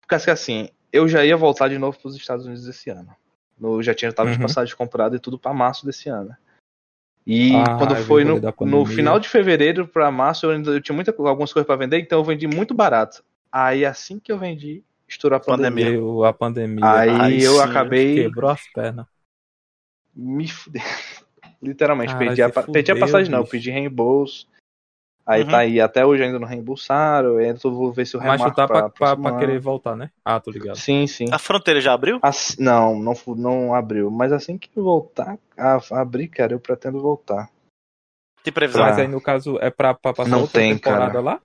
Por causa que assim, eu já ia voltar de novo pros Estados Unidos esse ano. Eu já tinha tava de Uhum. passagem comprada e tudo pra março desse ano. E Ah, quando foi no, no final de fevereiro pra março, eu ainda eu tinha muita, algumas coisas pra vender, então eu vendi muito barato. Aí assim que eu vendi, estourou a pandemia. A pandemia. Aí eu sim, acabei Quebrou as pernas. me fudendo. Literalmente, Caralho, perdi, a, pa- perdi a fudeu, passagem, não, eu bicho. pedi reembolso. Aí Uhum. tá aí, até hoje ainda não reembolsaram, eu vou ver se eu Mas remarco tá pra, pra, pra querer voltar, né? Ah, tô ligado. Sim, sim. A fronteira já abriu? Assim- não, não, não abriu. Mas assim que voltar a abrir, cara, eu pretendo voltar. Tem previsão? Ah. Mas aí no caso é pra, pra passar Não outra tem, temporada cara. lá?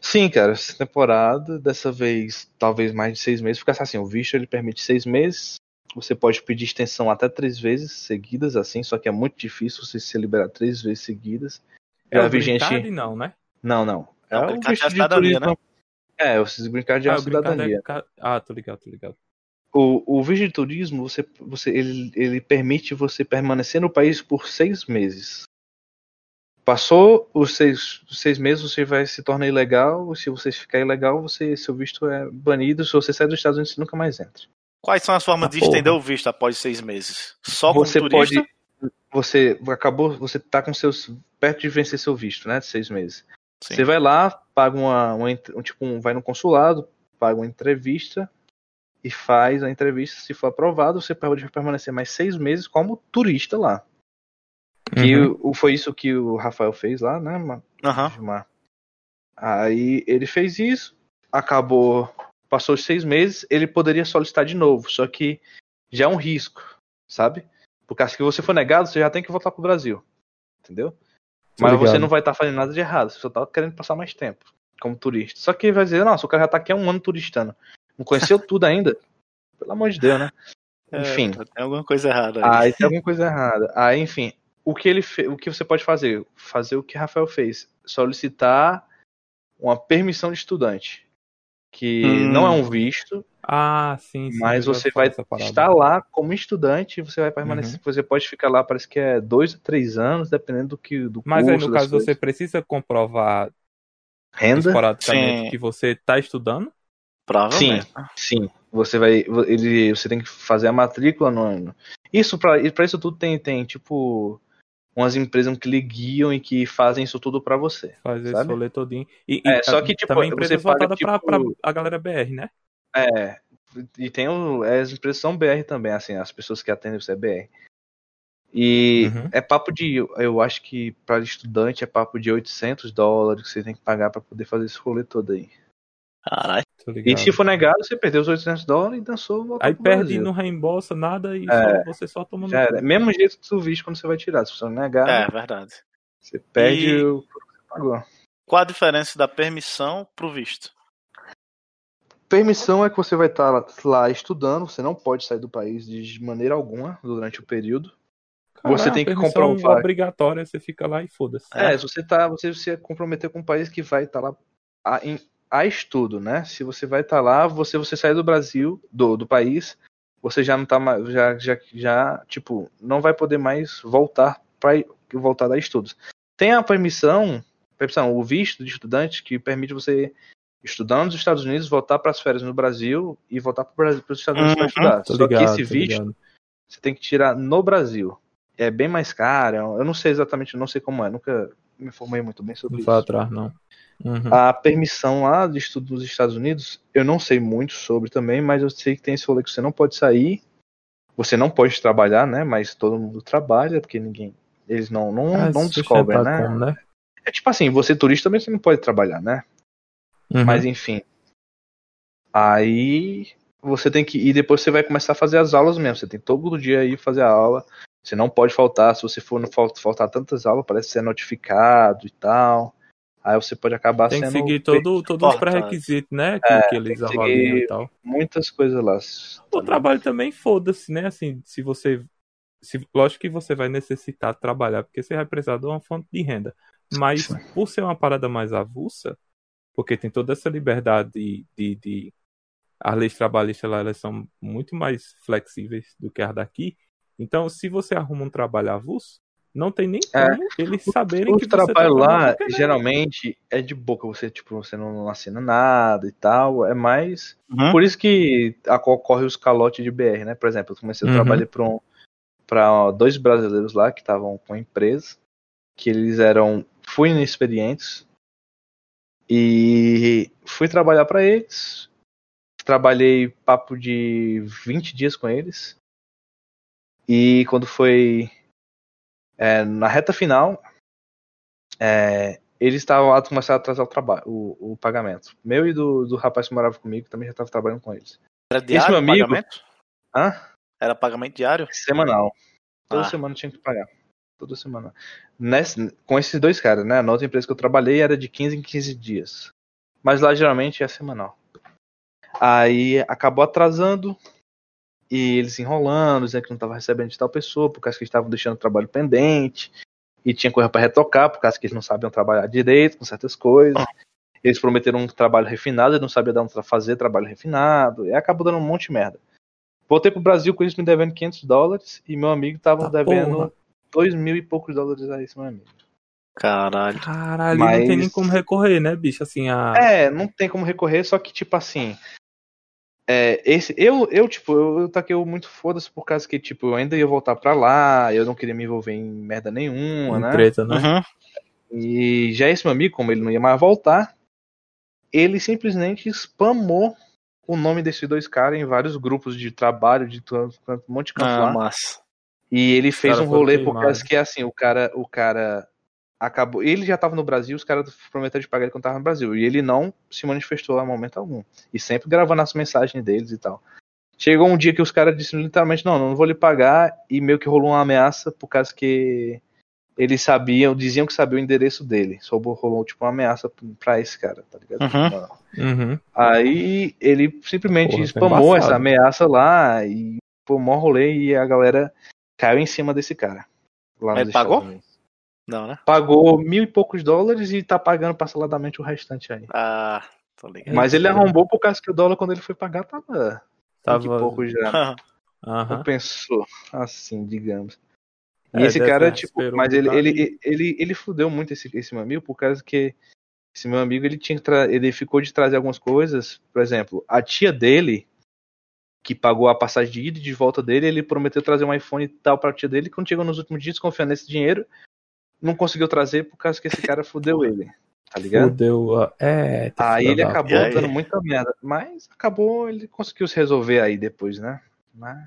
Sim, cara, essa temporada, dessa vez, talvez mais de seis meses, porque assim, o visto ele permite seis meses. Você pode pedir extensão até três vezes seguidas, assim, só que é muito difícil você se liberar três vezes seguidas. É Já o vi green gente. card, não, né? Não, não. É Não, o visto é a de cidadania, turismo. É, o green card é Ah, a cidadania. é Ah, tô ligado, tô ligado. O, o visto de turismo, você, você, ele, ele permite você permanecer no país por seis meses. Passou os seis, os seis meses, você vai se tornar ilegal. Se você ficar ilegal, você, seu visto é banido. Se você sair dos Estados Unidos, você nunca mais entra. Quais são as formas Ah, de porra. estender o visto após seis meses? Só você turista? pode. Você acabou. Você tá com seus. perto de vencer seu visto, né? De seis meses. Sim. Você vai lá, paga uma, uma um, tipo, um- vai no consulado, paga uma entrevista e faz a entrevista. Se for aprovado, você pode permanecer mais seis meses como turista lá. Que Uhum. o, foi isso que o Rafael fez lá, né. Gilmar? Aí ele fez isso, acabou, passou os seis meses, ele poderia solicitar de novo, só que já é um risco, sabe? Por causa que você for negado, você já tem que voltar pro Brasil, entendeu? Mas você não vai estar fazendo nada de errado, você só tá querendo passar mais tempo como turista. Só que vai dizer, nossa, o cara já tá aqui há um ano turistando, não conheceu tudo ainda? Pelo amor de Deus, né? Enfim. É, tem alguma coisa errada aí. Aí tem alguma coisa errada. Aí, enfim, o que ele fe... o que você pode fazer? Fazer o que Rafael fez, solicitar uma permissão de estudante, que Hum. não é um visto, Ah, sim, sim. Mas você vai estar lá como estudante e você vai permanecer. Você pode ficar lá, parece que é dois a três anos, dependendo do que do Mas aí, curso, no das caso, coisas. você precisa comprovar renda. esporadicamente Sim. que você tá estudando? Provavelmente. Sim, você vai, ele, você tem que fazer a matrícula no ano. Isso para isso tudo tem tem tipo umas empresas que lhe guiam e que fazem isso tudo pra você. Fazer esse Sabe? rolê todinho. E, É, e, só que, tipo, também você empresas paga, voltadas pra, pra tipo- a galera BR, né? É, e tem o, é, as empresas são BR também, assim, as pessoas que atendem você é BR. E Uhum. é papo de, eu acho que para estudante é papo de 800 dólares que você tem que pagar pra poder fazer esse rolê todo aí. Caralho. E se for negado, você perdeu os 800 dólares e dançou Aí perde Brasil. não reembolsa nada e É. só- você só toma no era. Mesmo jeito que tu viste quando você vai tirar. Se você não negar, É, verdade. você perde E- o que você pagou. Qual a diferença da permissão pro visto? Permissão é que você vai estar lá, lá estudando, você não pode sair do país de maneira alguma durante o período. Você tem que permissão comprovar. obrigatória, você fica lá e foda-se. É. É, se você tá, você se comprometer com um país que vai estar lá a, em- a estudo, né? Se você vai estar lá, você você sair do Brasil, do, do país, você já não tá mais, já, já, já, tipo, não vai poder mais voltar para voltar a estudos. Tem a permissão, permissão, o visto de estudante que permite você estudando nos Estados Unidos, voltar para as férias no Brasil e voltar para os Estados Unidos para Uhum, estudar. Tô Só ligado, que esse visto ligado. você tem que tirar no Brasil. É bem mais caro. Eu não sei exatamente, eu não sei como é. Nunca me informei muito bem sobre Não isso. vai atrás, não. Uhum. A permissão lá de estudo nos Estados Unidos, eu não sei muito sobre também, mas eu sei que tem esse rolê que você não pode sair, você não pode trabalhar, né? Mas todo mundo trabalha, porque ninguém. Eles não, não, Ah, não se descobrem, né? né? É tipo assim, você turista também você não pode trabalhar, né? Uhum. Mas enfim. Aí você tem que. E depois você vai começar a fazer as aulas mesmo. Você tem todo dia aí fazer a aula. Você não pode faltar. Se você for não fal- faltar tantas aulas, parece ser notificado e tal. Aí você pode acabar Tem que sendo. seguir todo, todos os pré-requisitos, né? Que, É, que eles tem que avaliam e tal. Muitas coisas lá. O trabalho também, foda-se, né? Assim, se você. Se, lógico que você vai necessitar trabalhar, porque você vai precisar de uma fonte de renda. Mas por ser uma parada mais avulsa, porque tem toda essa liberdade de. de, de- as leis trabalhistas lá, elas são muito mais flexíveis do que as daqui. Então, se você arruma um trabalho avulso, não tem nem É. como eles saberem O que você tá trabalho lá, porque, né? geralmente, é de boca. Você, tipo, você não assina nada e tal. É mais. Uhum. Por isso que ocorre os calotes de BR, né? Por exemplo, eu comecei a Uhum. trabalhar para um, pra dois brasileiros lá que estavam com a empresa, que eles eram fui inexperientes e fui trabalhar para eles. Trabalhei papo de 20 dias com eles. E quando foi é, na reta final, é, eles estavam a começar a atrasar o trabalho, o, o pagamento. Meu e do, do rapaz que morava comigo também já estava trabalhando com eles. Era diário meu o amigo- pagamento? Hã? Era pagamento diário? Semanal. Toda Ah. semana tinha que pagar. Toda semana. Nesse, com esses dois caras, né? Na outra empresa que eu trabalhei era de 15 em 15 dias. Mas lá geralmente é semanal. Aí acabou atrasando. E eles enrolando, dizendo que não estava recebendo de tal pessoa, por causa que eles estavam deixando o trabalho pendente. E tinha coisa para retocar, por causa que eles não sabiam trabalhar direito com certas coisas. Eles prometeram um trabalho refinado, eles não sabiam dar um tra- fazer trabalho refinado. E acabou dando um monte de merda. Voltei pro Brasil com eles me devendo 500 dólares e meu amigo tava Tá devendo porra. Dois mil e poucos dólares a esse meu amigo. Caralho. Caralho, não tem Mas- nem como recorrer, né, bicho? Assim, a. É, não tem como recorrer, só que tipo assim. É, esse, eu, eu, tipo, eu, eu taquei o muito foda-se por causa que, tipo, eu ainda ia voltar pra lá, eu não queria me envolver em merda nenhuma, né? Empresa, né? Uhum. E já esse meu amigo, como ele não ia mais voltar, ele simplesmente spamou o nome desses dois caras em vários grupos de trabalho, de um monte de canto Ah, lá. massa. E ele fez um rolê por causa que assim, o cara, o cara acabou, ele já tava no Brasil, os caras prometeram de pagar ele quando tava no Brasil, e ele não se manifestou a momento algum. E sempre gravando as mensagens deles e tal. Chegou um dia que os caras disseram literalmente, não, não vou lhe pagar, e meio que rolou uma ameaça por causa que eles sabiam, diziam que sabiam o endereço dele. Só rolou tipo uma ameaça pra esse cara, tá ligado? Uhum. Uhum. Aí ele simplesmente Porra, spamou essa ameaça lá e foi um maior rolê e a galera caiu em cima desse cara. Lá Ele nos pagou? Não, né? Pagou mil e poucos dólares e tá pagando parceladamente o restante aí. Ah, Tô ligado. Mas ele arrombou por causa que o dólar, quando ele foi pagar, tava. Tava. Pouco já. Aham. Não pensou assim, digamos. E É, esse cara, tipo, mas ele, ele, ele, ele fudeu muito esse, esse meu amigo por causa que esse meu amigo ele tinha que tra- ele ficou de trazer algumas coisas. Por exemplo, a tia dele, que pagou a passagem de ida e de volta dele, ele prometeu trazer um iPhone e tal pra tia dele. Quando chegou nos últimos dias, confiando nesse dinheiro, não conseguiu trazer por causa que esse cara fudeu ele. Tá ligado? Fudeu. É, tá Aí ele acabou E aí? dando muita merda. Mas acabou, ele conseguiu se resolver aí depois, né? Mas-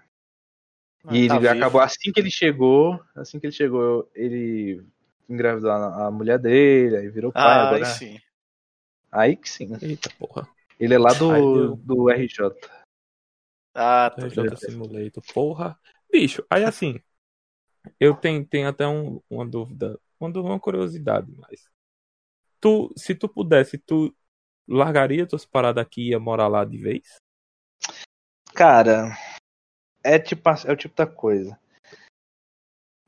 Ah, E tá ele vivo. acabou assim que ele chegou, assim que ele chegou, ele engravidou a, mulher dele, aí virou pai Ah, aí agora. sim. Aí que sim. Eita porra. Ele é lá Ai, do, deu. do RJ. Ah, tá. Simulator. Porra. Bicho, aí assim. Eu tenho, tenho até um- uma dúvida. Uma, uma curiosidade, mas. Tu, se tu pudesse, tu largaria tuas paradas aqui e ia morar lá de vez? Cara, é tipo a- é o tipo da coisa.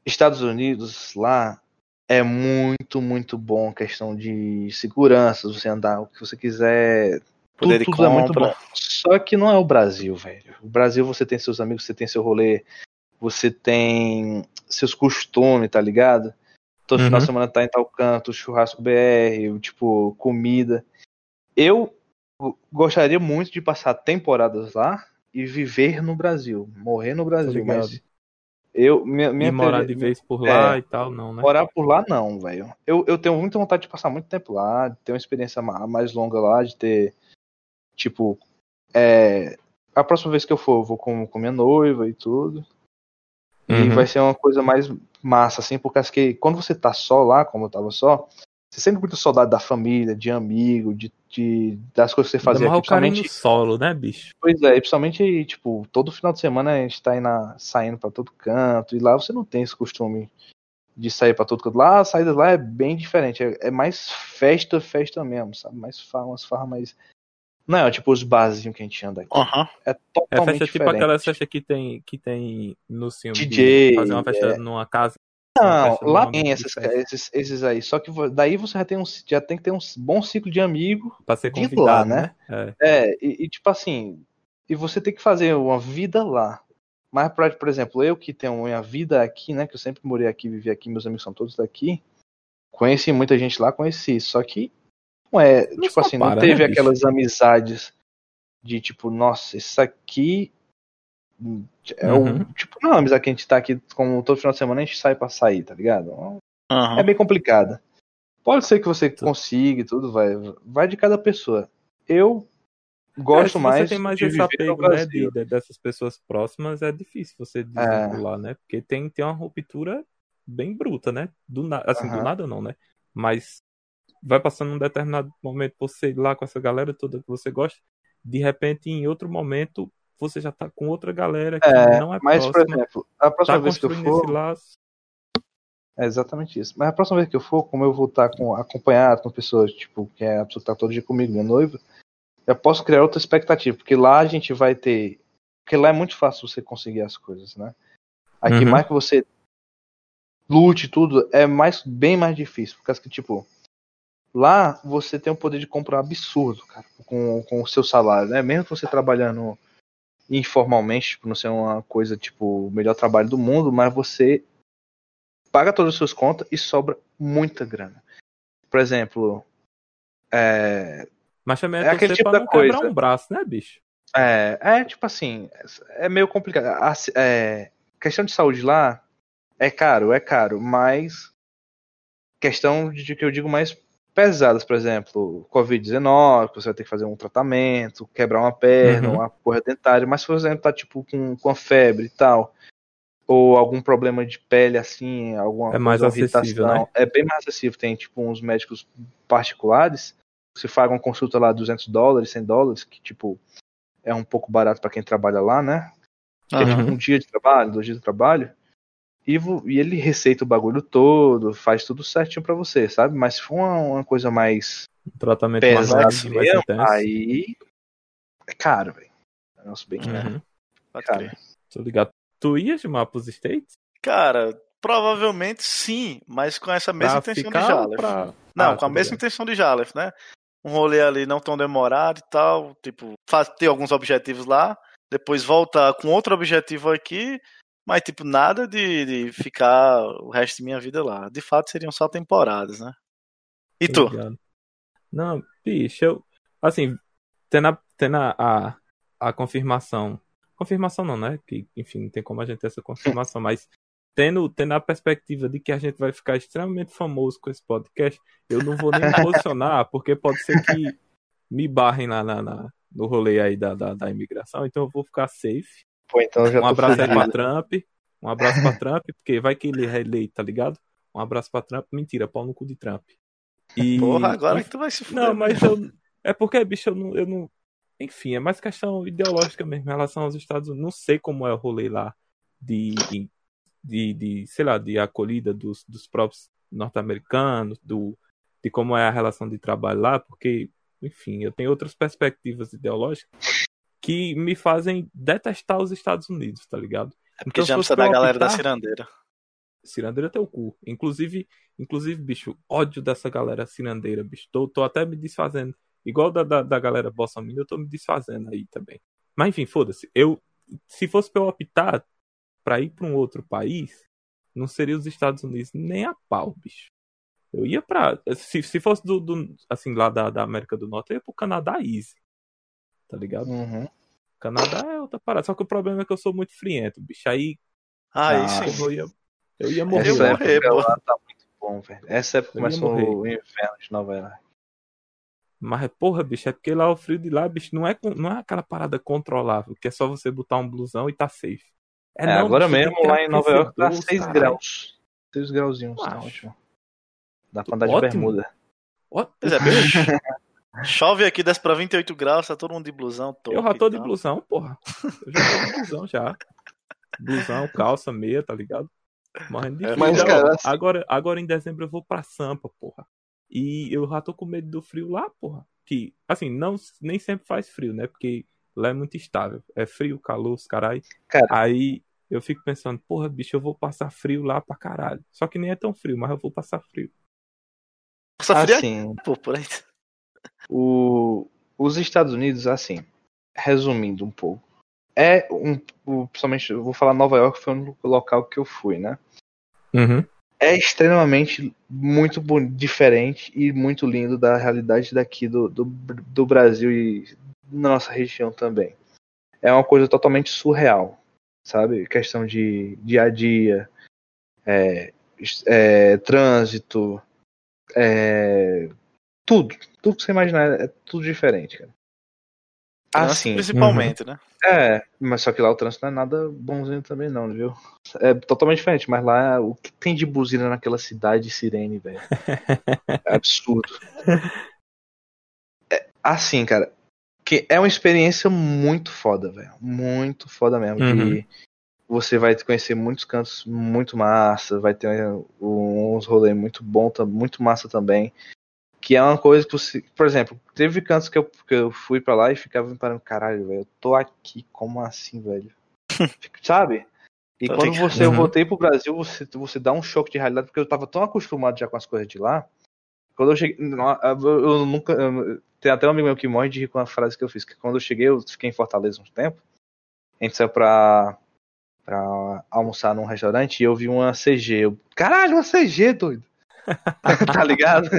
Estados Unidos lá é muito, muito bom questão de segurança, você andar o que você quiser. Poder tudo, de tudo é muito bom. Só que não é o Brasil, velho. O Brasil você tem seus amigos, você tem seu rolê, você tem seus costumes, tá ligado? Todo final de Uhum. semana tá em tal canto, churrasco BR, tipo, comida. Eu gostaria muito de passar temporadas lá e viver no Brasil, morrer no Brasil, mas eu minha, minha e morar de vez por lá É. e tal, não, né? Morar por lá não, velho. Eu, eu tenho muita vontade de passar muito tempo lá, de ter uma experiência ma- mais longa lá, de ter, tipo, é, a próxima vez que eu for, eu vou com, com minha noiva e tudo. E Uhum. vai ser uma coisa mais massa, assim, porque acho que quando você tá só lá, como eu tava só, você sente muita saudade da família, de amigo, de, de- das coisas que você fazia aqui, principalmente no solo, né, bicho? Pois é, e principalmente, tipo, todo final de semana a gente tá aí na, saindo pra todo canto, e lá você não tem esse costume de sair pra todo canto. Lá, a saída lá é bem diferente, é, é mais festa, festa mesmo, sabe? Mais farra, umas farras mais... Não é tipo os barzinhos que a gente anda aqui. Aham. É É totalmente festa tipo diferente. aquela festa que tem, que tem no filme DJ, de fazer uma festa é. numa casa. Não, lá tem esses, esses, esses aí, só que daí você já tem, um, já tem que ter um bom ciclo de amigo Pra ser de lá, convidado, né? né? É. É, e, e, tipo assim, e você tem que fazer uma vida lá. Mas, pra, por exemplo, eu que tenho minha vida aqui, né? Que eu sempre morei aqui, vivi aqui, meus amigos são todos daqui. Conheci muita gente lá, conheci. Só que não é, Não tipo assim, não compara, teve né, bicho? aquelas amizades de tipo, nossa, isso aqui. É Uhum. o, tipo, não, a amizade que a gente tá aqui, como todo final de semana, a gente sai pra sair, tá ligado? Aham. É bem complicada. Pode ser que você consiga e tudo, vai, vai de cada pessoa. Eu É, gosto se mais você tem mais de esse apego, né, de, de- dessas pessoas próximas, é difícil você desvincular, né? Porque tem, tem uma ruptura bem bruta, né? Do na... Assim, do Aham. nada não, né? Mas vai passando um determinado momento você lá com essa galera toda que você gosta, de repente, em outro momento, você já tá com outra galera que É, não é mas, por próxima, exemplo, a próxima tá vez que eu for. laço. É exatamente isso. Mas a próxima vez que eu for, como eu vou estar com, acompanhado com pessoas, tipo, que é a pessoa que tá todo dia comigo, minha noiva, eu posso criar outra expectativa, porque lá a gente vai ter. Porque lá é muito fácil você conseguir as coisas, né? Aqui, Uhum. mais que você lute tudo, é mais, bem mais difícil. Por causa que, tipo, lá você tem um poder de compra absurdo, cara, com, com o seu salário, né? Mesmo que você trabalhando informalmente, tipo, não ser uma coisa, tipo, o melhor trabalho do mundo, mas você paga todas as suas contas e sobra muita grana. Por exemplo, é, Mas também é, É aquele tipo da não quebrar coisa. um braço, né, bicho? é, é tipo assim, é meio complicado. A, é, questão de saúde lá é caro, é caro, mas questão de que eu digo mais pesadas, por exemplo, Covid-19, que você vai ter que fazer um tratamento, quebrar uma perna, Uhum. uma porra dentária, mas se você tá tipo com, com a febre e tal, ou algum problema de pele assim, alguma É mais coisa, acessível, né? é bem mais acessível. Tem tipo uns médicos particulares, você paga uma consulta lá 200 dólares, 100 dólares, que tipo é um pouco barato para quem trabalha lá, né? Que é tipo Uhum. um dia de trabalho, dois dias de trabalho. E, e ele receita o bagulho todo, faz tudo certinho pra você, sabe? Mas se for uma, uma coisa mais Um tratamento mais pesada mais mesmo, intenso. aí é caro, velho. É um negócio bem caro. Uhum. Pode Cara, crer. Tô ligado. Tu ia chamar pros States? Cara, provavelmente sim, mas com essa mesma Pra intenção ficar de Jalef. pra... Não, Ah, com a mesma ligado. intenção de Jalef, né? um rolê ali não tão demorado e tal, tipo, ter alguns objetivos lá, depois volta com outro objetivo aqui, mas tipo, nada de, de ficar o resto de minha vida lá. De fato, seriam só temporadas, né? E tu? Obrigado. Não, bicho, eu. Assim, tendo a, tendo a, a, a confirmação. Confirmação não, né? Que, enfim, não tem como a gente ter essa confirmação, mas tendo, tendo a perspectiva de que a gente vai ficar extremamente famoso com esse podcast, eu não vou nem me posicionar, porque pode ser que me barrem lá na, na, no rolê aí da, da, da imigração, então eu vou ficar safe. Pô, então já Um abraço aí pra Trump. Um abraço pra Trump, porque vai que ele é eleito, tá ligado? Um abraço pra Trump. Mentira, pau no cu de Trump. E... Porra, agora que tu vai se fuder. Não, mas eu. É porque, bicho, eu não, eu não. Enfim, é mais questão ideológica mesmo em relação aos Estados Unidos. Não sei como é o rolê lá de. de, de sei lá, de acolhida dos, dos próprios norte-americanos, do, de como é a relação de trabalho lá, porque, enfim, eu tenho outras perspectivas ideológicas que me fazem detestar os Estados Unidos, tá ligado? É porque Então, já precisa da galera da optar- cirandeira. Cirandeira é teu cu. Inclusive, inclusive, bicho, ódio dessa galera cirandeira, bicho. Tô, tô até me desfazendo. Igual da, da, da galera Bolsonaro, eu tô me desfazendo aí também. Mas enfim, foda-se. Eu, se fosse pra eu optar pra ir pra um outro país, não seria os Estados Unidos nem a pau, bicho. Eu ia pra. Se, se fosse do, do- assim, lá da, da América do Norte, eu ia pro Canadá easy. Tá ligado? Uhum. Canadá é outra parada. Só que o problema é que eu sou muito friento, bicho. Aí, Aí Ah, sim. eu ia, eu ia morrer. Essa Eu morrer, pô. lá tá muito bom, velho. Essa época Eu começou morrer. o inverno de Nova York. Mas, porra, bicho, é porque lá o frio de lá, bicho, não é, não é aquela parada controlável, que é só você botar um blusão e tá safe. É, não, agora bicho, mesmo lá em Nova York tá aquecedor, 6 caralho. graus. 6 grauzinhos, tá ótimo. Dá pra andar de Ótimo. bermuda. Ó, Pois é, bicho. Chove aqui, desce pra 28 graus, tá todo mundo de blusão. Top, eu já tô de blusão, porra. Eu já tô de blusão já. Blusão, calça, meia, tá ligado? Morrendo de É, frio. mas, já, cara, ó. assim- agora, agora em dezembro eu vou pra Sampa, porra. E eu já tô com medo do frio lá, porra. Que, assim, não, nem sempre faz frio, né? Porque lá é muito estável. É frio, calor, os caralho. Cara. Aí eu fico pensando, porra, bicho, eu vou passar frio lá pra caralho. Só que nem é tão frio, mas eu vou passar frio. Só fria Assim, pô, por aí. O, os Estados Unidos, assim, resumindo um pouco, é um, principalmente, eu vou falar Nova York, foi o local que eu fui, né? Uhum. É extremamente muito diferente e muito lindo da realidade daqui do, do, do Brasil e da nossa região também. É uma coisa totalmente surreal, sabe? Questão de dia a dia, é, é, trânsito, é, tudo. Tudo que você imaginar é tudo diferente, cara. Assim, Principalmente, né? é, mas só que lá o trânsito não é nada bonzinho também não, viu? É totalmente diferente, mas lá o que tem de buzina naquela cidade de sirene, velho? É absurdo. É, assim, cara, que é uma experiência muito foda, velho. Muito foda mesmo. Uhum. Que você vai conhecer muitos cantos muito massa, vai ter uns rolês muito bom, muito massa também. Que é uma coisa que você. Por exemplo, teve cantos que eu, que eu fui pra lá e ficava me parando, caralho, velho, eu tô aqui, como assim, velho? Sabe? E Tô quando você, eu Uhum. voltei pro Brasil, você, você dá um choque de realidade, porque eu tava tão acostumado já com as coisas de lá. Quando eu cheguei. Eu, eu nunca. eu- tem até um amigo meu que morre de rir com a frase que eu fiz, que quando eu cheguei, eu fiquei em Fortaleza uns tempo. A gente saiu pra, pra almoçar num restaurante e eu vi uma CG. Eu, Caralho, uma CG, doido! tá ligado?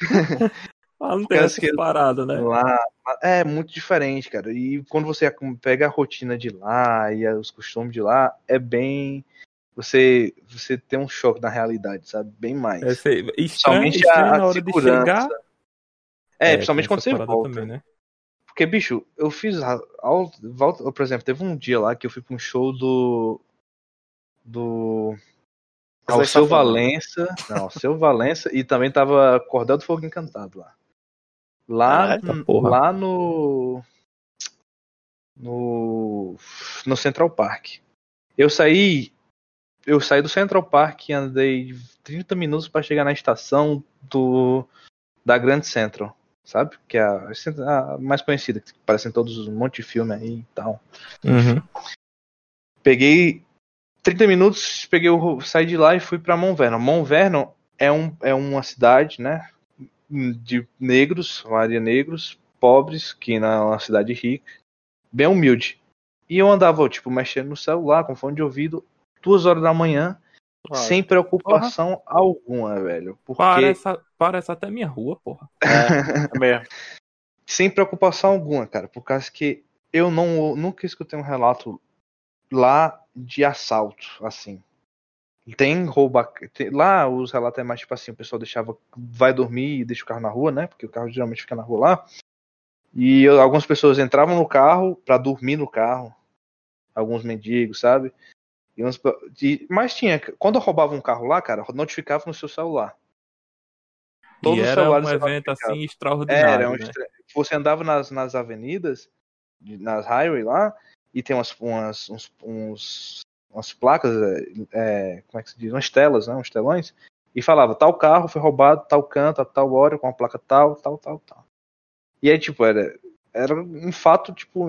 Ah, não tem essa que- parada, né? Lá é muito diferente, cara. E quando você pega a rotina de lá e os costumes de lá, é bem. Você, você tem um choque na realidade, sabe? Bem mais. É, Principalmente estranho a, a segurança. chegar. É, tem principalmente quando você volta. também, né? Porque, bicho, eu fiz. por exemplo, teve um dia lá que eu fui pra um show do. Do. Ao seu Safadão. Valença. Não, seu Valença. E também tava Cordel do Fogo Encantado lá. Lá, tá porra. lá no. No. No Central Park. Eu saí. Eu saí do Central Park e andei 30 minutos pra chegar na estação do. Da Grand Central. Sabe? Que é a, a mais conhecida, que aparece em todos os um monte de filme aí e tal. Uhum. Peguei 30 minutos, peguei o, saí de lá e fui Mount Vernon. Mount Vernon é, um, é uma cidade, né? de negros, maioria negros, pobres, que na uma cidade rica, bem humilde. E eu andava, tipo, mexendo no celular, com fone de ouvido, duas horas da manhã, Vai. sem preocupação alguma, velho. Porque Parece, parece até minha rua, porra. É, é mesmo. sem preocupação alguma, cara, por causa que eu não nunca escutei um relato lá de assalto, assim. Tem rouba. tem- lá os relatos é mais tipo assim, o pessoal deixava. Vai dormir e deixa o carro na rua, né? Porque o carro geralmente fica na rua lá. E eu- algumas pessoas entravam no carro pra dormir no carro. Alguns mendigos, sabe? E uns- e- mas tinha. Quando eu roubava um carro lá, cara, notificava no seu celular. Todos e era um evento assim extraordinário. Era, um né? você andava nas, nas avenidas, nas highway lá, e tem umas, umas, uns, uns- umas placas, é, é, como é que se diz? Umas telas, né? Uns telões, e falava, tal carro foi roubado, tal canto, a tal hora, com a placa tal, tal, tal, tal. E aí, tipo, era, era um fato, tipo,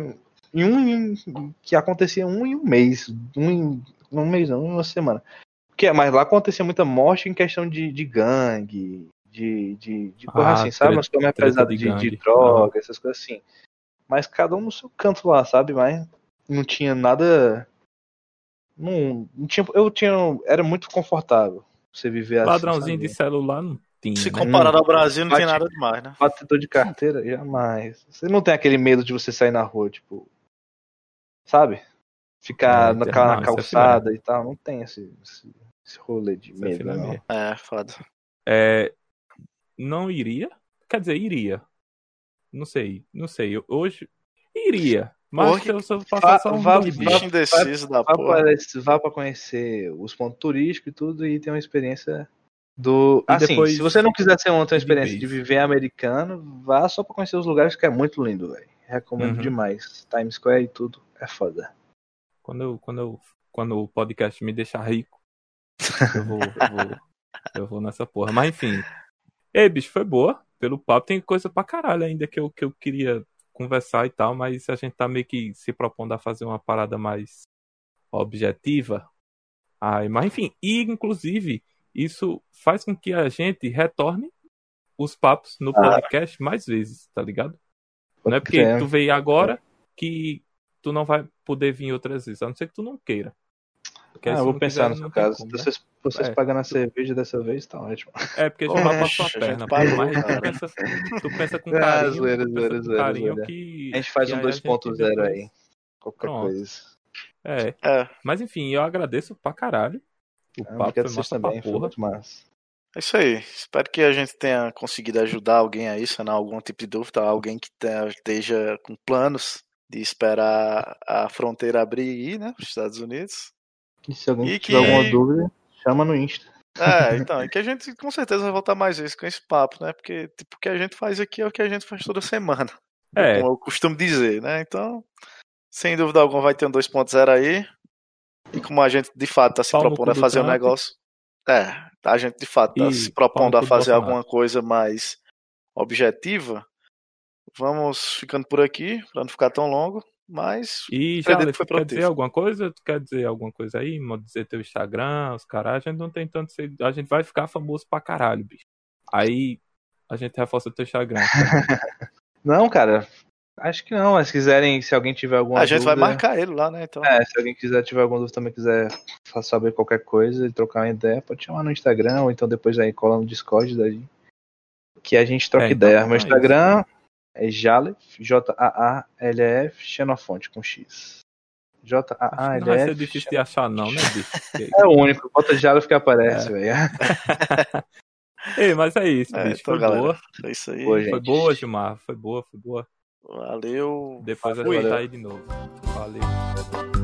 em um em- que acontecia um em um mês, um em um mês não, em uma semana. Porque, mas lá acontecia muita morte em questão de, de gangue, de, de, de coisa Ah, assim, sabe? Umas coisas mais pesadas de de, de droga, essas coisas assim. Mas cada um no seu canto lá, sabe? Mas não tinha nada. Não, não tinha, eu tinha. Era muito confortável você viver assim. Ladrãozinho sabe? de celular não tinha. Se né? comparado ao Brasil, não tem nada demais, né? Batedor de carteira? Jamais. Você não tem aquele medo de você sair na rua, tipo. Sabe? Ficar É, na, na não, isso é calçada e tal. Não tem esse, esse, esse rolê de Isso é medo, filé não. É, foda. É, não iria. Quer dizer, iria. Não sei, não sei. Hoje iria. Mas Porra, se eu só vá- passar só um vá- vá-. Bicho indeciso da Vá porra. para, vá pra conhecer os pontos turísticos e tudo e ter uma experiência do. E assim, depois- se você não quiser ter uma outra de experiência de viver americano, vá só pra conhecer os lugares que é muito lindo, velho. Recomendo Uhum. demais. Times Square e tudo é foda. Quando, eu, quando, eu, quando o podcast me deixar rico, eu vou, eu vou, eu vou nessa porra. Mas enfim. Ei, bicho, foi boa. Pelo papo, tem coisa pra caralho ainda que eu, que eu queria conversar e tal, mas a gente tá meio que se propondo a fazer uma parada mais objetiva. Ai, mas enfim, e inclusive, isso faz com que a gente retorne os papos no podcast mais vezes, tá ligado? Não é porque tu veio agora que tu não vai poder vir outras vezes, a não ser que tu não queira. Porque aí Ah, se eu vou não pensar quiser, no seu caso. como, né? Vocês, vocês É. pagando a cerveja dessa vez, tá ótimo. É, porque já vai pra sua perna. gente pagou, mas tu pensa, tu pensa com Ah, carinho, pensa zoeira, com zoeira, carinho zoeira. que... A gente faz um aí a gente 2.0 depois- aí. Qualquer Pronto. coisa. É, É, mas enfim, eu agradeço pra caralho. O Ah, papo foi massa também, pra porra. massa. é isso aí. Espero que a gente tenha conseguido ajudar alguém aí, sanar algum tipo de dúvida, alguém que tenha- esteja com planos de esperar a fronteira abrir e ir, né, para os Estados Unidos. E se alguém E tiver que- alguma dúvida, chama no Insta. É, então, e que a gente com certeza vai voltar mais vezes com esse papo, né? Porque tipo, o que a gente faz aqui é o que a gente faz toda semana. É. Como eu costumo dizer, né? Então, sem dúvida alguma, vai ter um 2.0 aí. E como a gente de fato está se propondo a fazer um negócio. É, a gente de fato está se propondo a fazer alguma coisa mais objetiva. Vamos ficando por aqui, para não ficar tão longo. Mas E já foi quer dizer alguma coisa? Tu quer dizer alguma coisa aí? Mo- Dizer teu Instagram, os caras, a gente não tem tanto. A gente vai ficar famoso pra caralho, bicho. Aí a gente reforça teu Instagram. Não, cara. Acho que não, mas se quiserem, se alguém tiver alguma a gente vai dúvida- marcar ele lá, né? Então, É, se alguém quiser tiver alguma dúvida também quiser saber qualquer coisa e trocar uma ideia, pode chamar no Instagram ou então depois aí cola no Discord daí. Que a gente troca É, então, ideia. Meu é. Instagram é Jalef, J-A-A-L-F, Xenofonte com X. Que não vai ser J-A-A-L-F. difícil de achar, não, né, bicho? É o único, bota Jalef que aparece, velho. Ei, mas é isso, É, bicho. então, foi boa. é isso aí. Foi boa, Gilmar. Foi boa, foi boa. Valeu. Depois a Fui. gente tá aí de novo. Valeu.